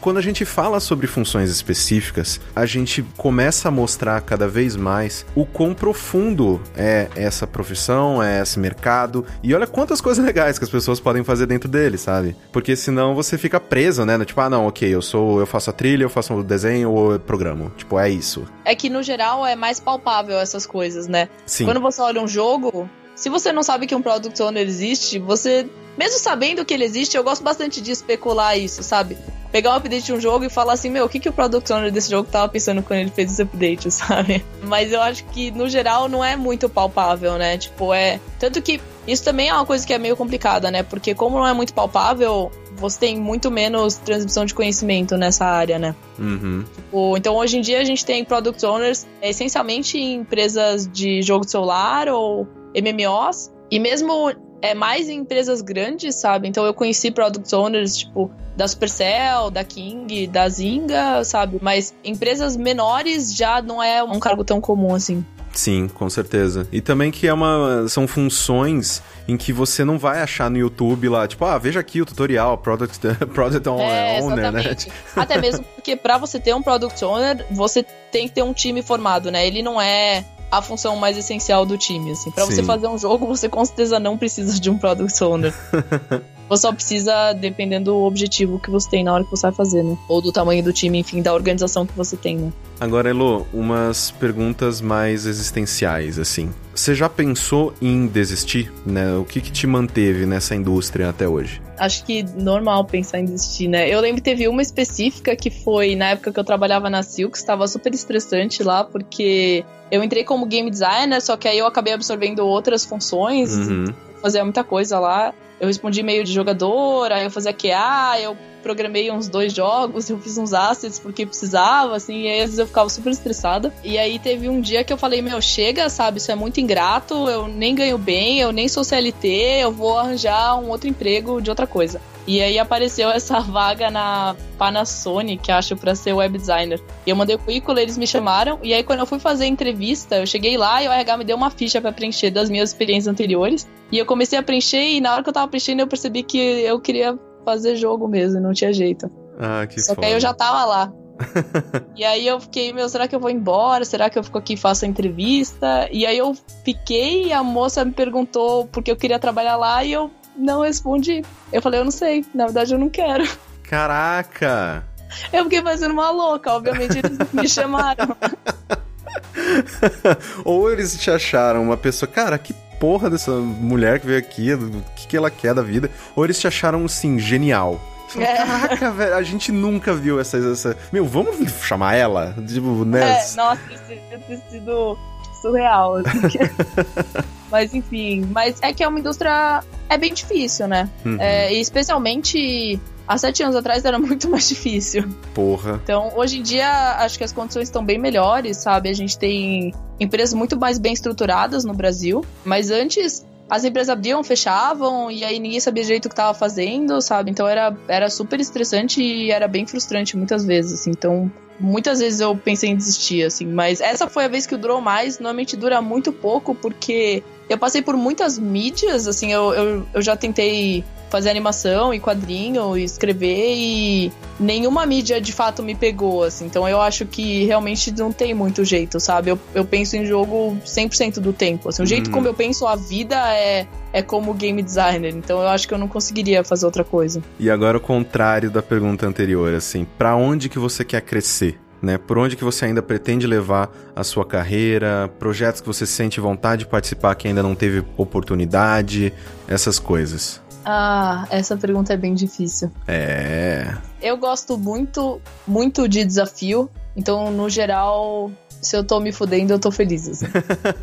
quando a gente fala sobre funções específicas, a gente começa a mostrar cada vez mais o quão profundo é essa profissão, é esse mercado. E olha quantas coisas legais que as pessoas podem fazer dentro dele, sabe? Porque senão você fica preso, né? Tipo, ah, não, ok, eu sou, eu faço a trilha, eu faço o desenho ou eu programo. Tipo, é isso. É que no geral é mais palpável essas coisas, né? Sim. Quando você olha um jogo, se você não sabe que um Product Owner existe, você, mesmo sabendo que ele existe, eu gosto bastante de especular isso, sabe? Pegar um update de um jogo e falar assim, meu, o que, que o Product Owner desse jogo tava pensando quando ele fez esse update, sabe? Mas eu acho que, no geral, não é muito palpável, né? Tipo, é. Tanto que isso também é uma coisa que é meio complicada, né? Porque como não é muito palpável, você tem muito menos transmissão de conhecimento nessa área, né? Uhum. Tipo, então hoje em dia a gente tem product owners essencialmente em empresas de jogo de celular ou MMOs e mesmo é mais em empresas grandes, sabe? Então eu conheci product owners tipo da Supercell, da King, da Zynga, sabe? Mas empresas menores já não é um cargo tão comum assim. Sim, com certeza. E também que é uma são funções em que você não vai achar no YouTube lá, tipo, ah, veja aqui o tutorial, Product, product é, Owner, né? Até mesmo porque para você ter um Product Owner, você tem que ter um time formado, né? Ele não é a função mais essencial do time, assim. Para você fazer um jogo, você com certeza não precisa de um Product Owner. você só precisa, dependendo do objetivo que você tem na hora que você vai fazer, né? Ou do tamanho do time, enfim, da organização que você tem, né? Agora, Elo, umas perguntas mais existenciais, assim. Você já pensou em desistir, né? O que, que te manteve nessa indústria até hoje? Acho que normal pensar em desistir, né? Eu lembro que teve uma específica que foi na época que eu trabalhava na Silk, estava super estressante lá, porque eu entrei como game designer, só que aí eu acabei absorvendo outras funções, uhum. fazia muita coisa lá. Eu respondi e-mail de jogador, aí eu fazia QA, eu programei uns dois jogos, eu fiz uns assets porque precisava, assim, e aí às vezes eu ficava super estressada. E aí teve um dia que eu falei, meu, chega, sabe, isso é muito ingrato, eu nem ganho bem, eu nem sou CLT, eu vou arranjar um outro emprego de outra coisa. E aí apareceu essa vaga na Panasonic, acho, para ser web designer. E eu mandei o currículo, eles me chamaram. E aí, quando eu fui fazer a entrevista, eu cheguei lá e o RH me deu uma ficha para preencher das minhas experiências anteriores. E eu comecei a preencher, e na hora que eu tava preenchendo, eu percebi que eu queria fazer jogo mesmo, não tinha jeito. Ah, que Só foda. que aí eu já tava lá. e aí eu fiquei, meu, será que eu vou embora? Será que eu fico aqui e faço a entrevista? E aí eu fiquei e a moça me perguntou porque eu queria trabalhar lá e eu não respondi. Eu falei, eu não sei, na verdade eu não quero. Caraca! Eu fiquei fazendo uma louca, obviamente eles me chamaram. Ou eles te acharam uma pessoa, cara, que porra dessa mulher que veio aqui, o que, que ela quer da vida. Ou eles te acharam, assim, genial. É. Caraca, velho, a gente nunca viu essa, essa. Meu, vamos chamar ela? Tipo, né? É, nossa, ter sido surreal. Assim. mas enfim, mas é que é uma indústria. É bem difícil, né? Uhum. É, e especialmente há sete anos atrás era muito mais difícil. Porra. Então, hoje em dia, acho que as condições estão bem melhores, sabe? A gente tem empresas muito mais bem estruturadas no Brasil, mas antes as empresas abriam, fechavam, e aí ninguém sabia direito o que estava fazendo, sabe? Então era, era super estressante e era bem frustrante muitas vezes, assim. Então, muitas vezes eu pensei em desistir, assim. Mas essa foi a vez que durou mais. Normalmente dura muito pouco, porque eu passei por muitas mídias, assim. Eu, eu, eu já tentei fazer animação e quadrinho e escrever e nenhuma mídia de fato me pegou, assim. Então eu acho que realmente não tem muito jeito, sabe? Eu, eu penso em jogo 100% do tempo. Assim, o jeito uhum. como eu penso a vida é, é como game designer. Então eu acho que eu não conseguiria fazer outra coisa. E agora o contrário da pergunta anterior, assim, para onde que você quer crescer? Né? Por onde que você ainda pretende levar a sua carreira, projetos que você sente vontade de participar que ainda não teve oportunidade, essas coisas. Ah, essa pergunta é bem difícil. É. Eu gosto muito, muito de desafio. Então, no geral, se eu tô me fudendo, eu tô feliz. Assim.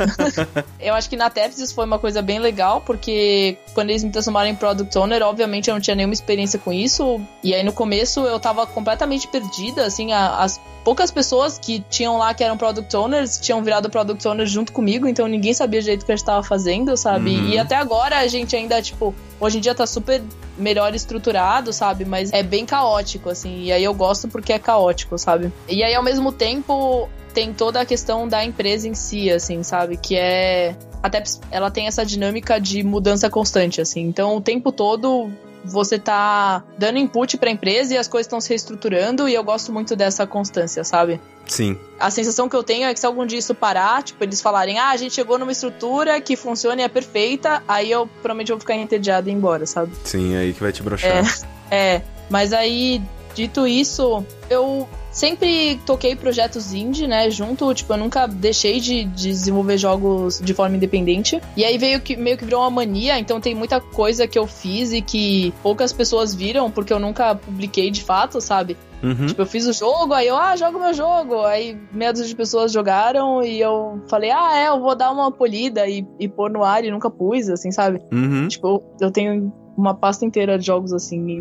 eu acho que na Tepsis foi uma coisa bem legal, porque quando eles me transformaram em Product Owner, obviamente eu não tinha nenhuma experiência com isso. E aí no começo eu tava completamente perdida, assim, as poucas pessoas que tinham lá que eram Product Owners tinham virado Product Owners junto comigo, então ninguém sabia o jeito que a gente tava fazendo, sabe? Uhum. E até agora a gente ainda, tipo, hoje em dia tá super melhor estruturado, sabe? Mas é bem caótico, assim. E aí eu gosto porque é caótico, sabe? E aí ao mesmo tempo tem toda a questão da empresa em si, assim, sabe? Que é. Até ela tem essa dinâmica de mudança constante, assim. Então, o tempo todo você tá dando input para a empresa e as coisas estão se reestruturando e eu gosto muito dessa constância, sabe? Sim. A sensação que eu tenho é que se algum dia isso parar, tipo, eles falarem, ah, a gente chegou numa estrutura que funciona e é perfeita, aí eu provavelmente vou ficar entediado e ir embora, sabe? Sim, aí que vai te broxar. É, é, mas aí Dito isso, eu sempre toquei projetos indie, né? Junto, tipo, eu nunca deixei de, de, desenvolver jogos de forma independente. E aí veio que meio que virou uma mania, então tem muita coisa que eu fiz e que poucas pessoas viram, porque eu nunca publiquei de fato, sabe? Uhum. Tipo, eu fiz o jogo, aí eu, ah, jogo meu jogo. Aí meia dúzia de pessoas jogaram e eu falei, ah, é, eu vou dar uma polida e, e pôr no ar e nunca pus, assim, sabe? Uhum. Tipo, eu tenho uma pasta inteira de jogos assim, e,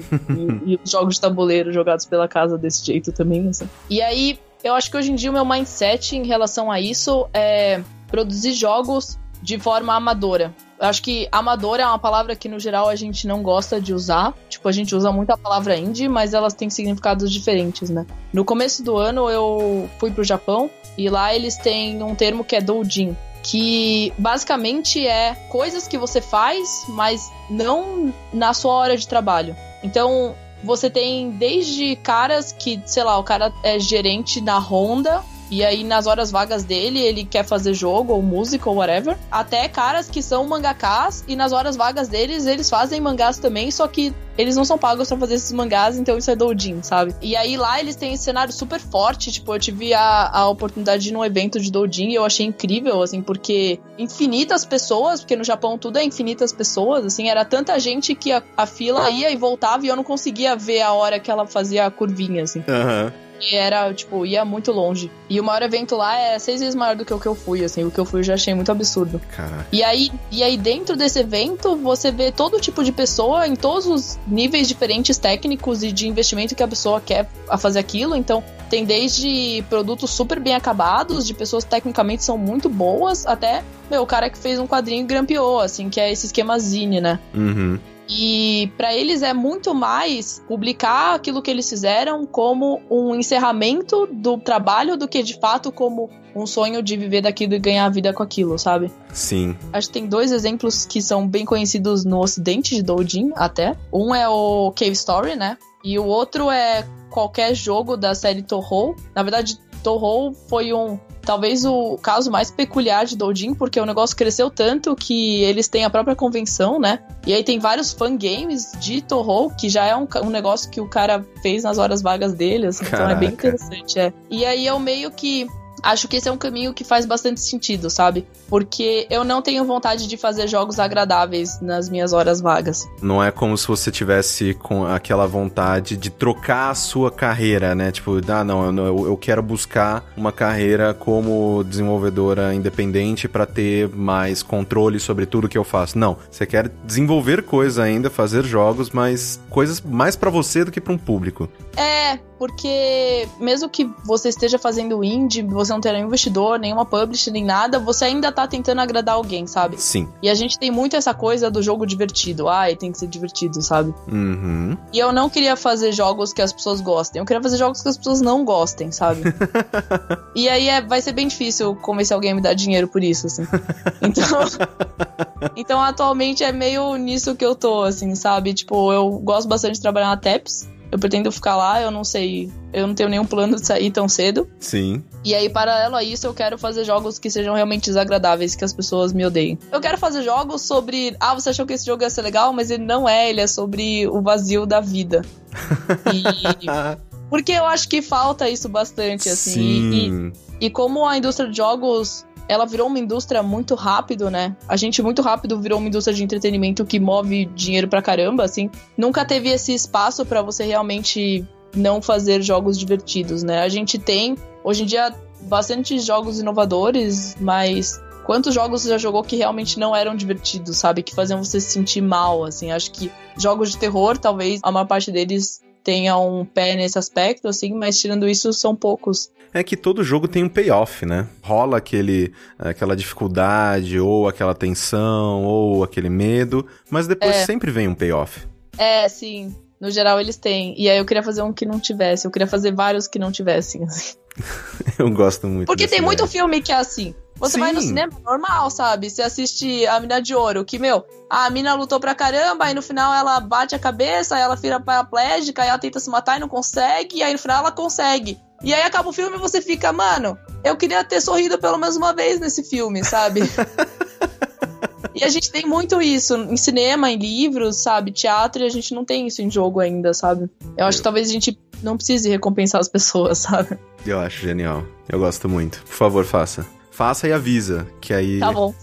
e, e, jogos de tabuleiro jogados pela casa desse jeito também, assim. E aí, eu acho que hoje em dia o meu mindset em relação a isso é produzir jogos de forma amadora. Eu acho que amador é uma palavra que no geral a gente não gosta de usar. Tipo, a gente usa muito a palavra indie, mas elas têm significados diferentes, né? No começo do ano eu fui pro Japão e lá eles têm um termo que é doujin, que basicamente é coisas que você faz, mas não na sua hora de trabalho. Então, você tem desde caras que, sei lá, o cara é gerente da Honda e aí, nas horas vagas dele, ele quer fazer jogo, ou música, ou whatever. Até caras que são mangakás, e nas horas vagas deles, eles fazem mangás também, só que eles não são pagos pra fazer esses mangás, então isso é doujin, sabe? E aí lá eles têm esse cenário super forte, tipo, eu tive a, a oportunidade de ir num evento de doujin e eu achei incrível, assim, porque infinitas pessoas, porque no Japão tudo é infinitas pessoas, assim, era tanta gente que a, a fila ia e voltava e eu não conseguia ver a hora que ela fazia a curvinha, assim. Aham. Uhum. E era, tipo, ia muito longe. E o maior evento lá é seis vezes maior do que o que eu fui, assim. O que eu fui eu já achei muito absurdo. Caraca. E aí, e aí dentro desse evento, você vê todo tipo de pessoa em todos os níveis diferentes técnicos e de investimento que a pessoa quer a fazer aquilo. Então, tem desde produtos super bem acabados, de pessoas que tecnicamente são muito boas, até, meu, o cara que fez um quadrinho e grampeou, assim, que é esse esquema Zine, né? Uhum. E para eles é muito mais publicar aquilo que eles fizeram como um encerramento do trabalho do que de fato como um sonho de viver daquilo e ganhar a vida com aquilo, sabe? Sim. Acho que tem dois exemplos que são bem conhecidos no ocidente de Doujin até. Um é o Cave Story, né? E o outro é qualquer jogo da série Touhou. Na verdade, Touhou foi um talvez o caso mais peculiar de Doujin, porque o negócio cresceu tanto que eles têm a própria convenção, né? E aí tem vários fangames de Toho, que já é um, um, negócio que o cara fez nas horas vagas dele, assim, então é bem interessante, é. E aí eu meio que acho que esse é um caminho que faz bastante sentido, sabe? Porque eu não tenho vontade de fazer jogos agradáveis nas minhas horas vagas. Não é como se você tivesse com aquela vontade de trocar a sua carreira, né? Tipo, ah, não, eu, eu quero buscar uma carreira como desenvolvedora independente para ter mais controle sobre tudo que eu faço. Não, você quer desenvolver coisa ainda, fazer jogos, mas coisas mais para você do que para um público. É, porque mesmo que você esteja fazendo indie, você não ter nenhum investidor, nenhuma publisher, nem nada, você ainda tá tentando agradar alguém, sabe? Sim. E a gente tem muito essa coisa do jogo divertido. Ai, tem que ser divertido, sabe? Uhum. E eu não queria fazer jogos que as pessoas gostem. Eu queria fazer jogos que as pessoas não gostem, sabe? e aí é, vai ser bem difícil convencer alguém a me dar dinheiro por isso, assim. Então. então, atualmente é meio nisso que eu tô, assim, sabe? Tipo, eu gosto bastante de trabalhar na TEPS. Eu pretendo ficar lá, eu não sei. Eu não tenho nenhum plano de sair tão cedo. Sim. E aí, paralelo a isso, eu quero fazer jogos que sejam realmente desagradáveis, que as pessoas me odeiem. Eu quero fazer jogos sobre. Ah, você achou que esse jogo ia ser legal, mas ele não é, ele é sobre o vazio da vida. E. Porque eu acho que falta isso bastante, assim. Sim. E, e como a indústria de jogos ela virou uma indústria muito rápido, né? A gente muito rápido virou uma indústria de entretenimento que move dinheiro pra caramba, assim. Nunca teve esse espaço para você realmente não fazer jogos divertidos, né? A gente tem, hoje em dia, bastante jogos inovadores, mas quantos jogos você já jogou que realmente não eram divertidos, sabe? Que faziam você se sentir mal, assim. Acho que jogos de terror, talvez a maior parte deles tenha um pé nesse aspecto, assim, mas tirando isso, são poucos. É que todo jogo tem um payoff, né? Rola aquele, aquela dificuldade, ou aquela tensão, ou aquele medo, mas depois é. sempre vem um payoff. É, sim. No geral, eles têm. E aí eu queria fazer um que não tivesse. Eu queria fazer vários que não tivessem. Assim. eu gosto muito. Porque tem ideia. muito filme que é assim. Você Sim. vai no cinema normal, sabe? Você assiste A Mina de Ouro, que, meu, a mina lutou pra caramba, aí no final ela bate a cabeça, aí ela vira paraplégica, aí ela tenta se matar e não consegue, e aí no final ela consegue. E aí acaba o filme e você fica, mano, eu queria ter sorrido pelo menos uma vez nesse filme, sabe? E a gente tem muito isso em cinema, em livros, sabe? Teatro, e a gente não tem isso em jogo ainda, sabe? Eu acho que talvez a gente não precise recompensar as pessoas, sabe? Eu acho genial. Eu gosto muito. Por favor, faça. Faça e avisa, que aí. Tá bom.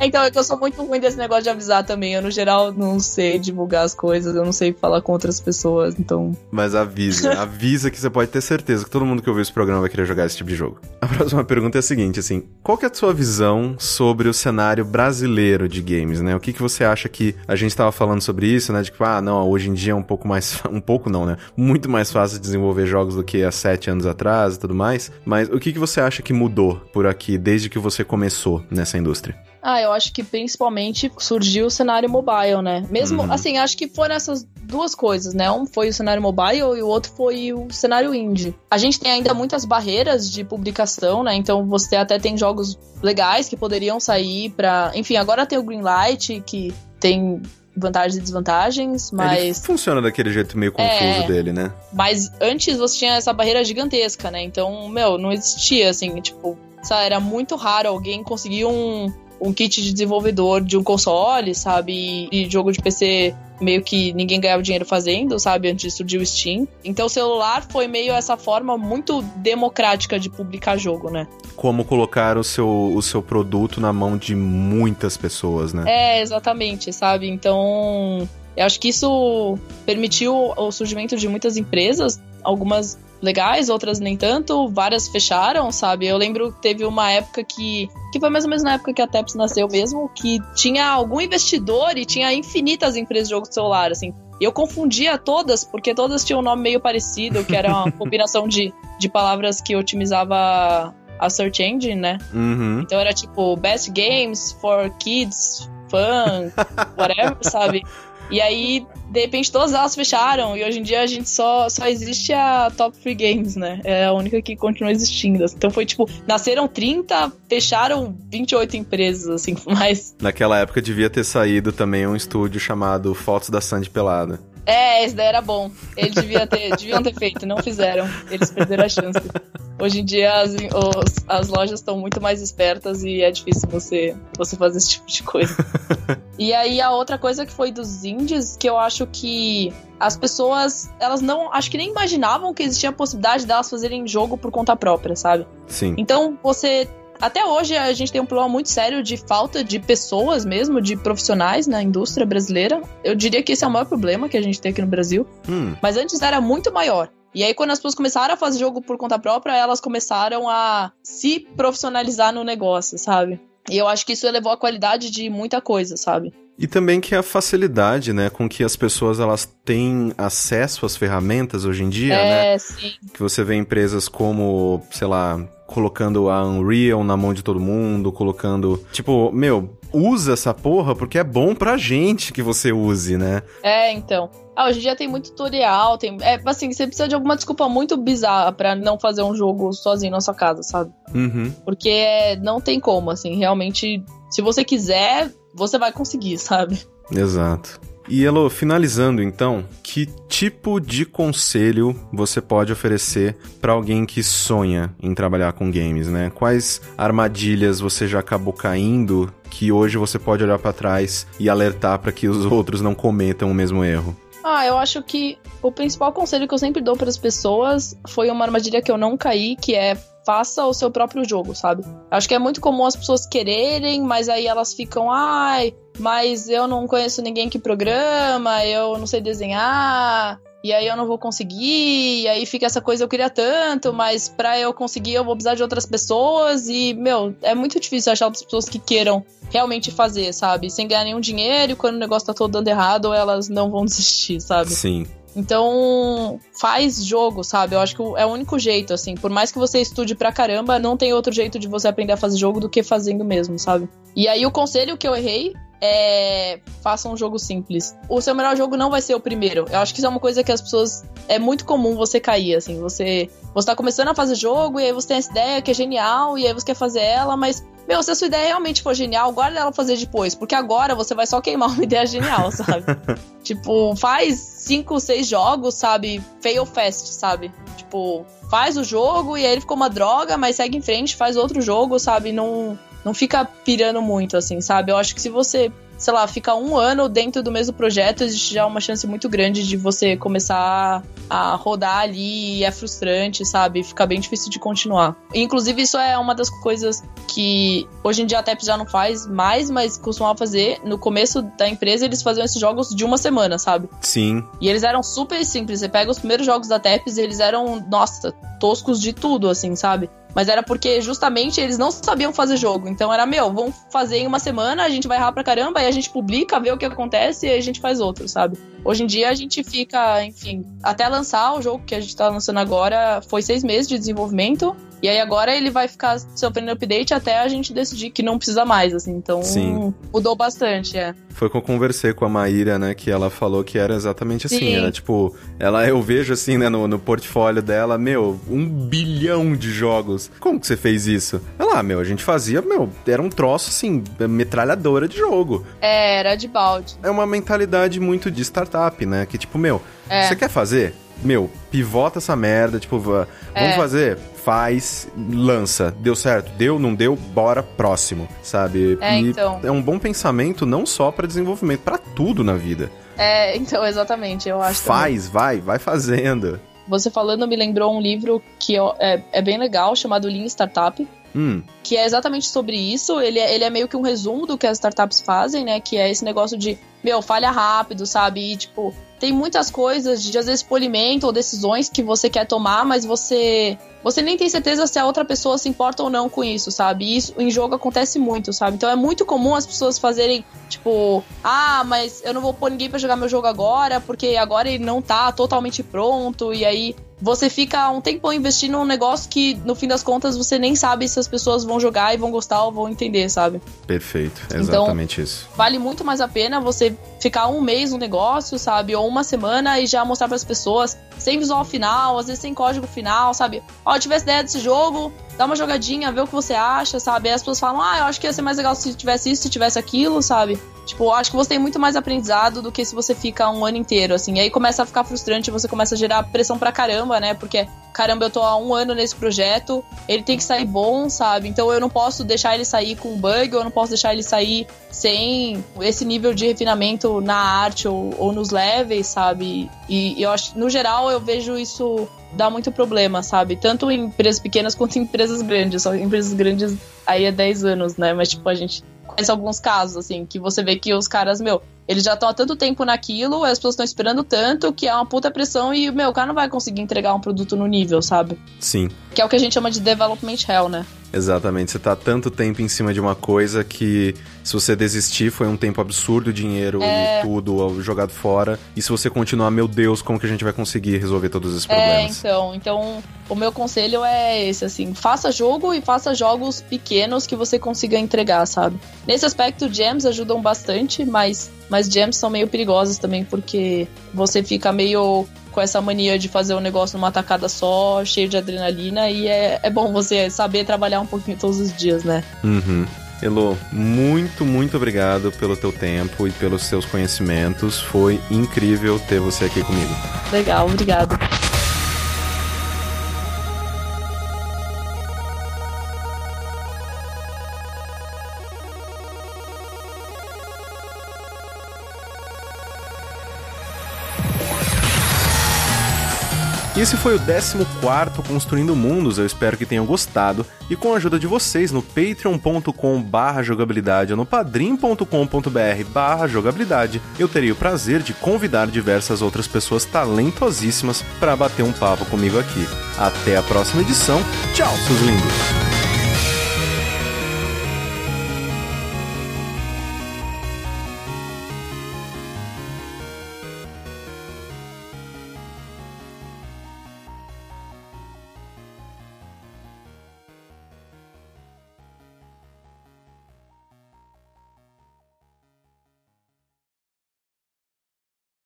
Então, é que eu sou muito ruim desse negócio de avisar também. Eu, no geral, não sei divulgar as coisas, eu não sei falar com outras pessoas, então. Mas avisa, avisa que você pode ter certeza que todo mundo que ouviu esse programa vai querer jogar esse tipo de jogo. A próxima pergunta é a seguinte, assim, qual que é a sua visão sobre o cenário brasileiro de games, né? O que, que você acha que a gente estava falando sobre isso, né? De que, ah, não, hoje em dia é um pouco mais. Um pouco não, né? Muito mais fácil desenvolver jogos do que há sete anos atrás e tudo mais. Mas o que, que você acha que mudou por aqui desde que você começou nessa indústria? Ah, eu acho que principalmente surgiu o cenário mobile, né? Mesmo, uhum. assim, acho que foram essas duas coisas, né? Um foi o cenário mobile e o outro foi o cenário indie. A gente tem ainda muitas barreiras de publicação, né? Então você até tem jogos legais que poderiam sair para, enfim, agora tem o Greenlight que tem vantagens e desvantagens, mas. Ele funciona daquele jeito meio confuso é, dele, né? Mas antes você tinha essa barreira gigantesca, né? Então, meu, não existia, assim, tipo, sabe, era muito raro alguém conseguir um, um kit de desenvolvedor de um console, sabe? E jogo de PC meio que ninguém ganhava dinheiro fazendo, sabe? Antes de surgir o Steam. Então o celular foi meio essa forma muito democrática de publicar jogo, né? Como colocar o seu, o seu produto na mão de muitas pessoas, né? É, exatamente, sabe? Então. Eu acho que isso permitiu o surgimento de muitas empresas, algumas legais, outras nem tanto, várias fecharam, sabe? Eu lembro que teve uma época que. que foi mais ou menos na época que a Teps nasceu mesmo, que tinha algum investidor e tinha infinitas empresas de jogos de celular, assim. E eu confundia todas, porque todas tinham um nome meio parecido, que era uma combinação de, de palavras que otimizava a search engine, né? Uhum. Então era tipo Best Games for Kids, Fun, whatever, sabe? E aí, de repente, todas elas fecharam. E hoje em dia a gente só, só existe a Top Free Games, né? É a única que continua existindo. Então foi tipo, nasceram 30, fecharam 28 empresas, assim, mas. Naquela época devia ter saído também um estúdio chamado Fotos da Sandy Pelada. É, esse daí era bom. Eles devia ter, deviam ter feito, não fizeram. Eles perderam a chance. Hoje em dia as, os, as lojas estão muito mais espertas e é difícil você, você fazer esse tipo de coisa. e aí a outra coisa que foi dos indies, que eu acho que as pessoas, elas não, acho que nem imaginavam que existia a possibilidade delas fazerem jogo por conta própria, sabe? Sim. Então você até hoje a gente tem um problema muito sério de falta de pessoas mesmo, de profissionais na indústria brasileira. Eu diria que esse é o maior problema que a gente tem aqui no Brasil. Hum. Mas antes era muito maior. E aí, quando as pessoas começaram a fazer jogo por conta própria, elas começaram a se profissionalizar no negócio, sabe? E eu acho que isso elevou a qualidade de muita coisa, sabe? E também que a facilidade, né, com que as pessoas elas têm acesso às ferramentas hoje em dia, é, né? Sim. Que você vê empresas como, sei lá, colocando a Unreal na mão de todo mundo, colocando, tipo, meu, usa essa porra porque é bom pra gente que você use, né? É, então. Ah, hoje em dia tem muito tutorial, tem. É, assim, você precisa de alguma desculpa muito bizarra para não fazer um jogo sozinho na sua casa, sabe? Uhum. Porque não tem como, assim, realmente. Se você quiser, você vai conseguir, sabe? Exato. E Elo, finalizando então, que tipo de conselho você pode oferecer para alguém que sonha em trabalhar com games, né? Quais armadilhas você já acabou caindo que hoje você pode olhar para trás e alertar para que os outros não cometam o mesmo erro? Ah, eu acho que o principal conselho que eu sempre dou para as pessoas foi uma armadilha que eu não caí, que é faça o seu próprio jogo, sabe? Acho que é muito comum as pessoas quererem, mas aí elas ficam, ai, mas eu não conheço ninguém que programa, eu não sei desenhar, e aí eu não vou conseguir, e aí fica essa coisa, eu queria tanto, mas para eu conseguir eu vou precisar de outras pessoas, e, meu, é muito difícil achar outras pessoas que queiram realmente fazer, sabe? Sem ganhar nenhum dinheiro, e quando o negócio tá todo dando errado, elas não vão desistir, sabe? Sim. Então, faz jogo, sabe? Eu acho que é o único jeito, assim. Por mais que você estude pra caramba, não tem outro jeito de você aprender a fazer jogo do que fazendo mesmo, sabe? E aí, o conselho que eu errei é, faça um jogo simples. O seu melhor jogo não vai ser o primeiro. Eu acho que isso é uma coisa que as pessoas. É muito comum você cair, assim. Você, você tá começando a fazer jogo e aí você tem essa ideia que é genial e aí você quer fazer ela, mas. Meu, se a sua ideia realmente for genial, guarda ela fazer depois. Porque agora você vai só queimar uma ideia genial, sabe? tipo, faz cinco, seis jogos, sabe? Fail fast, sabe? Tipo, faz o jogo e aí ele ficou uma droga, mas segue em frente, faz outro jogo, sabe? Não não fica pirando muito, assim, sabe? Eu acho que se você, sei lá, fica um ano dentro do mesmo projeto, existe já uma chance muito grande de você começar a rodar ali e é frustrante, sabe? Fica bem difícil de continuar. Inclusive, isso é uma das coisas que hoje em dia a TEP já não faz mais, mas costumava fazer. No começo da empresa, eles faziam esses jogos de uma semana, sabe? Sim. E eles eram super simples. Você pega os primeiros jogos da TEPS e eles eram, nossa, toscos de tudo, assim, sabe? Mas era porque justamente eles não sabiam fazer jogo. Então era, meu, vamos fazer em uma semana, a gente vai errar pra caramba, aí a gente publica, vê o que acontece e aí a gente faz outro, sabe? Hoje em dia a gente fica, enfim, até lançar o jogo que a gente tá lançando agora, foi seis meses de desenvolvimento. E aí agora ele vai ficar sofrendo update até a gente decidir que não precisa mais, assim. Então Sim. mudou bastante, é. Foi que eu conversei com a Maíra, né, que ela falou que era exatamente assim, Sim. era tipo, ela eu vejo assim, né, no, no portfólio dela, meu, um bilhão de jogos. Como que você fez isso? Ela, ah, meu, a gente fazia, meu, era um troço assim, metralhadora de jogo. É, era de balde. É uma mentalidade muito de startup, né, que tipo, meu, É. você quer fazer? Meu, pivota essa merda, tipo, va- vamos É. fazer? Faz, lança. Deu certo? Deu, não deu? Bora, próximo, sabe? É, E então. é um bom pensamento não só pra desenvolvimento, pra tudo na vida. É, então, exatamente, eu acho também. Faz, vai, vai fazendo. Você falando me lembrou um livro que é, é bem legal, chamado Lean Startup. Hum, que é exatamente sobre isso. Ele é, ele é meio que um resumo do que as startups fazem, né? Que é esse negócio de, meu, falha rápido, sabe? E, tipo, tem muitas coisas de, às vezes, polimento ou decisões que você quer tomar, mas você. Você nem tem certeza se a outra pessoa se importa ou não com isso, sabe? Isso em jogo acontece muito, sabe? Então é muito comum as pessoas fazerem, tipo, ah, mas eu não vou pôr ninguém pra jogar meu jogo agora, porque agora ele não tá totalmente pronto, e aí você fica um tempo investindo num negócio que, no fim das contas, você nem sabe se as pessoas vão jogar e vão gostar ou vão entender, sabe? perfeito. É Então- exatamente isso. Vale muito mais a pena você ficar um mês no negócio, sabe? Ou uma semana e já mostrar para as pessoas, sem visual final, às vezes sem código final, sabe? Ó, eu tivesse ideia desse jogo, dá uma jogadinha, vê o que você acha, sabe? Aí as pessoas falam, ah, eu acho que ia ser mais legal se tivesse isso, se tivesse aquilo, sabe? Tipo, eu acho que você tem muito mais aprendizado do que se você fica um ano inteiro, assim. E aí começa a ficar frustrante, você começa a gerar pressão pra caramba, né? Porque, caramba, eu tô há um ano nesse projeto, ele tem que sair bom, sabe? Então eu não posso deixar ele sair com bug, eu não posso deixar ele sair sem esse nível de refinamento na arte ou, ou nos levels, sabe? E, eu acho, no geral, eu vejo isso dá muito problema, sabe? Tanto em empresas pequenas quanto em empresas grandes. Só empresas grandes aí é 10 anos, né? Mas, tipo, a gente conhece alguns casos, assim, que você vê que os caras, meu, eles já estão há tanto tempo naquilo, as pessoas estão esperando tanto que é uma puta pressão e, meu, o cara não vai conseguir entregar um produto no nível, sabe? Sim. Que é o que a gente chama de development hell, né? Exatamente, você tá tanto tempo em cima de uma coisa que se você desistir foi um tempo absurdo, dinheiro É. e tudo jogado fora. E se você continuar, meu Deus, como que a gente vai conseguir resolver todos esses É, problemas? então, então o meu conselho é esse, assim, faça jogo e faça jogos pequenos que você consiga entregar, sabe? Nesse aspecto, gems ajudam bastante, mas, mas gems são meio perigosos também, porque você fica meio com essa mania de fazer o negócio numa tacada só, cheio de adrenalina, e é, é bom você saber trabalhar um pouquinho todos os dias, né? Uhum. Elo, muito, muito obrigado pelo teu tempo e pelos seus conhecimentos. Foi incrível ter você aqui comigo. Legal, obrigado. Esse foi o 14 Construindo Mundos, eu espero que tenham gostado. E com a ajuda de vocês no patreon.com barra jogabilidade ou no padrim.com.br barra jogabilidade, eu teria o prazer de convidar diversas outras pessoas talentosíssimas para bater um papo comigo aqui. Até a próxima edição. Tchau, seus lindos!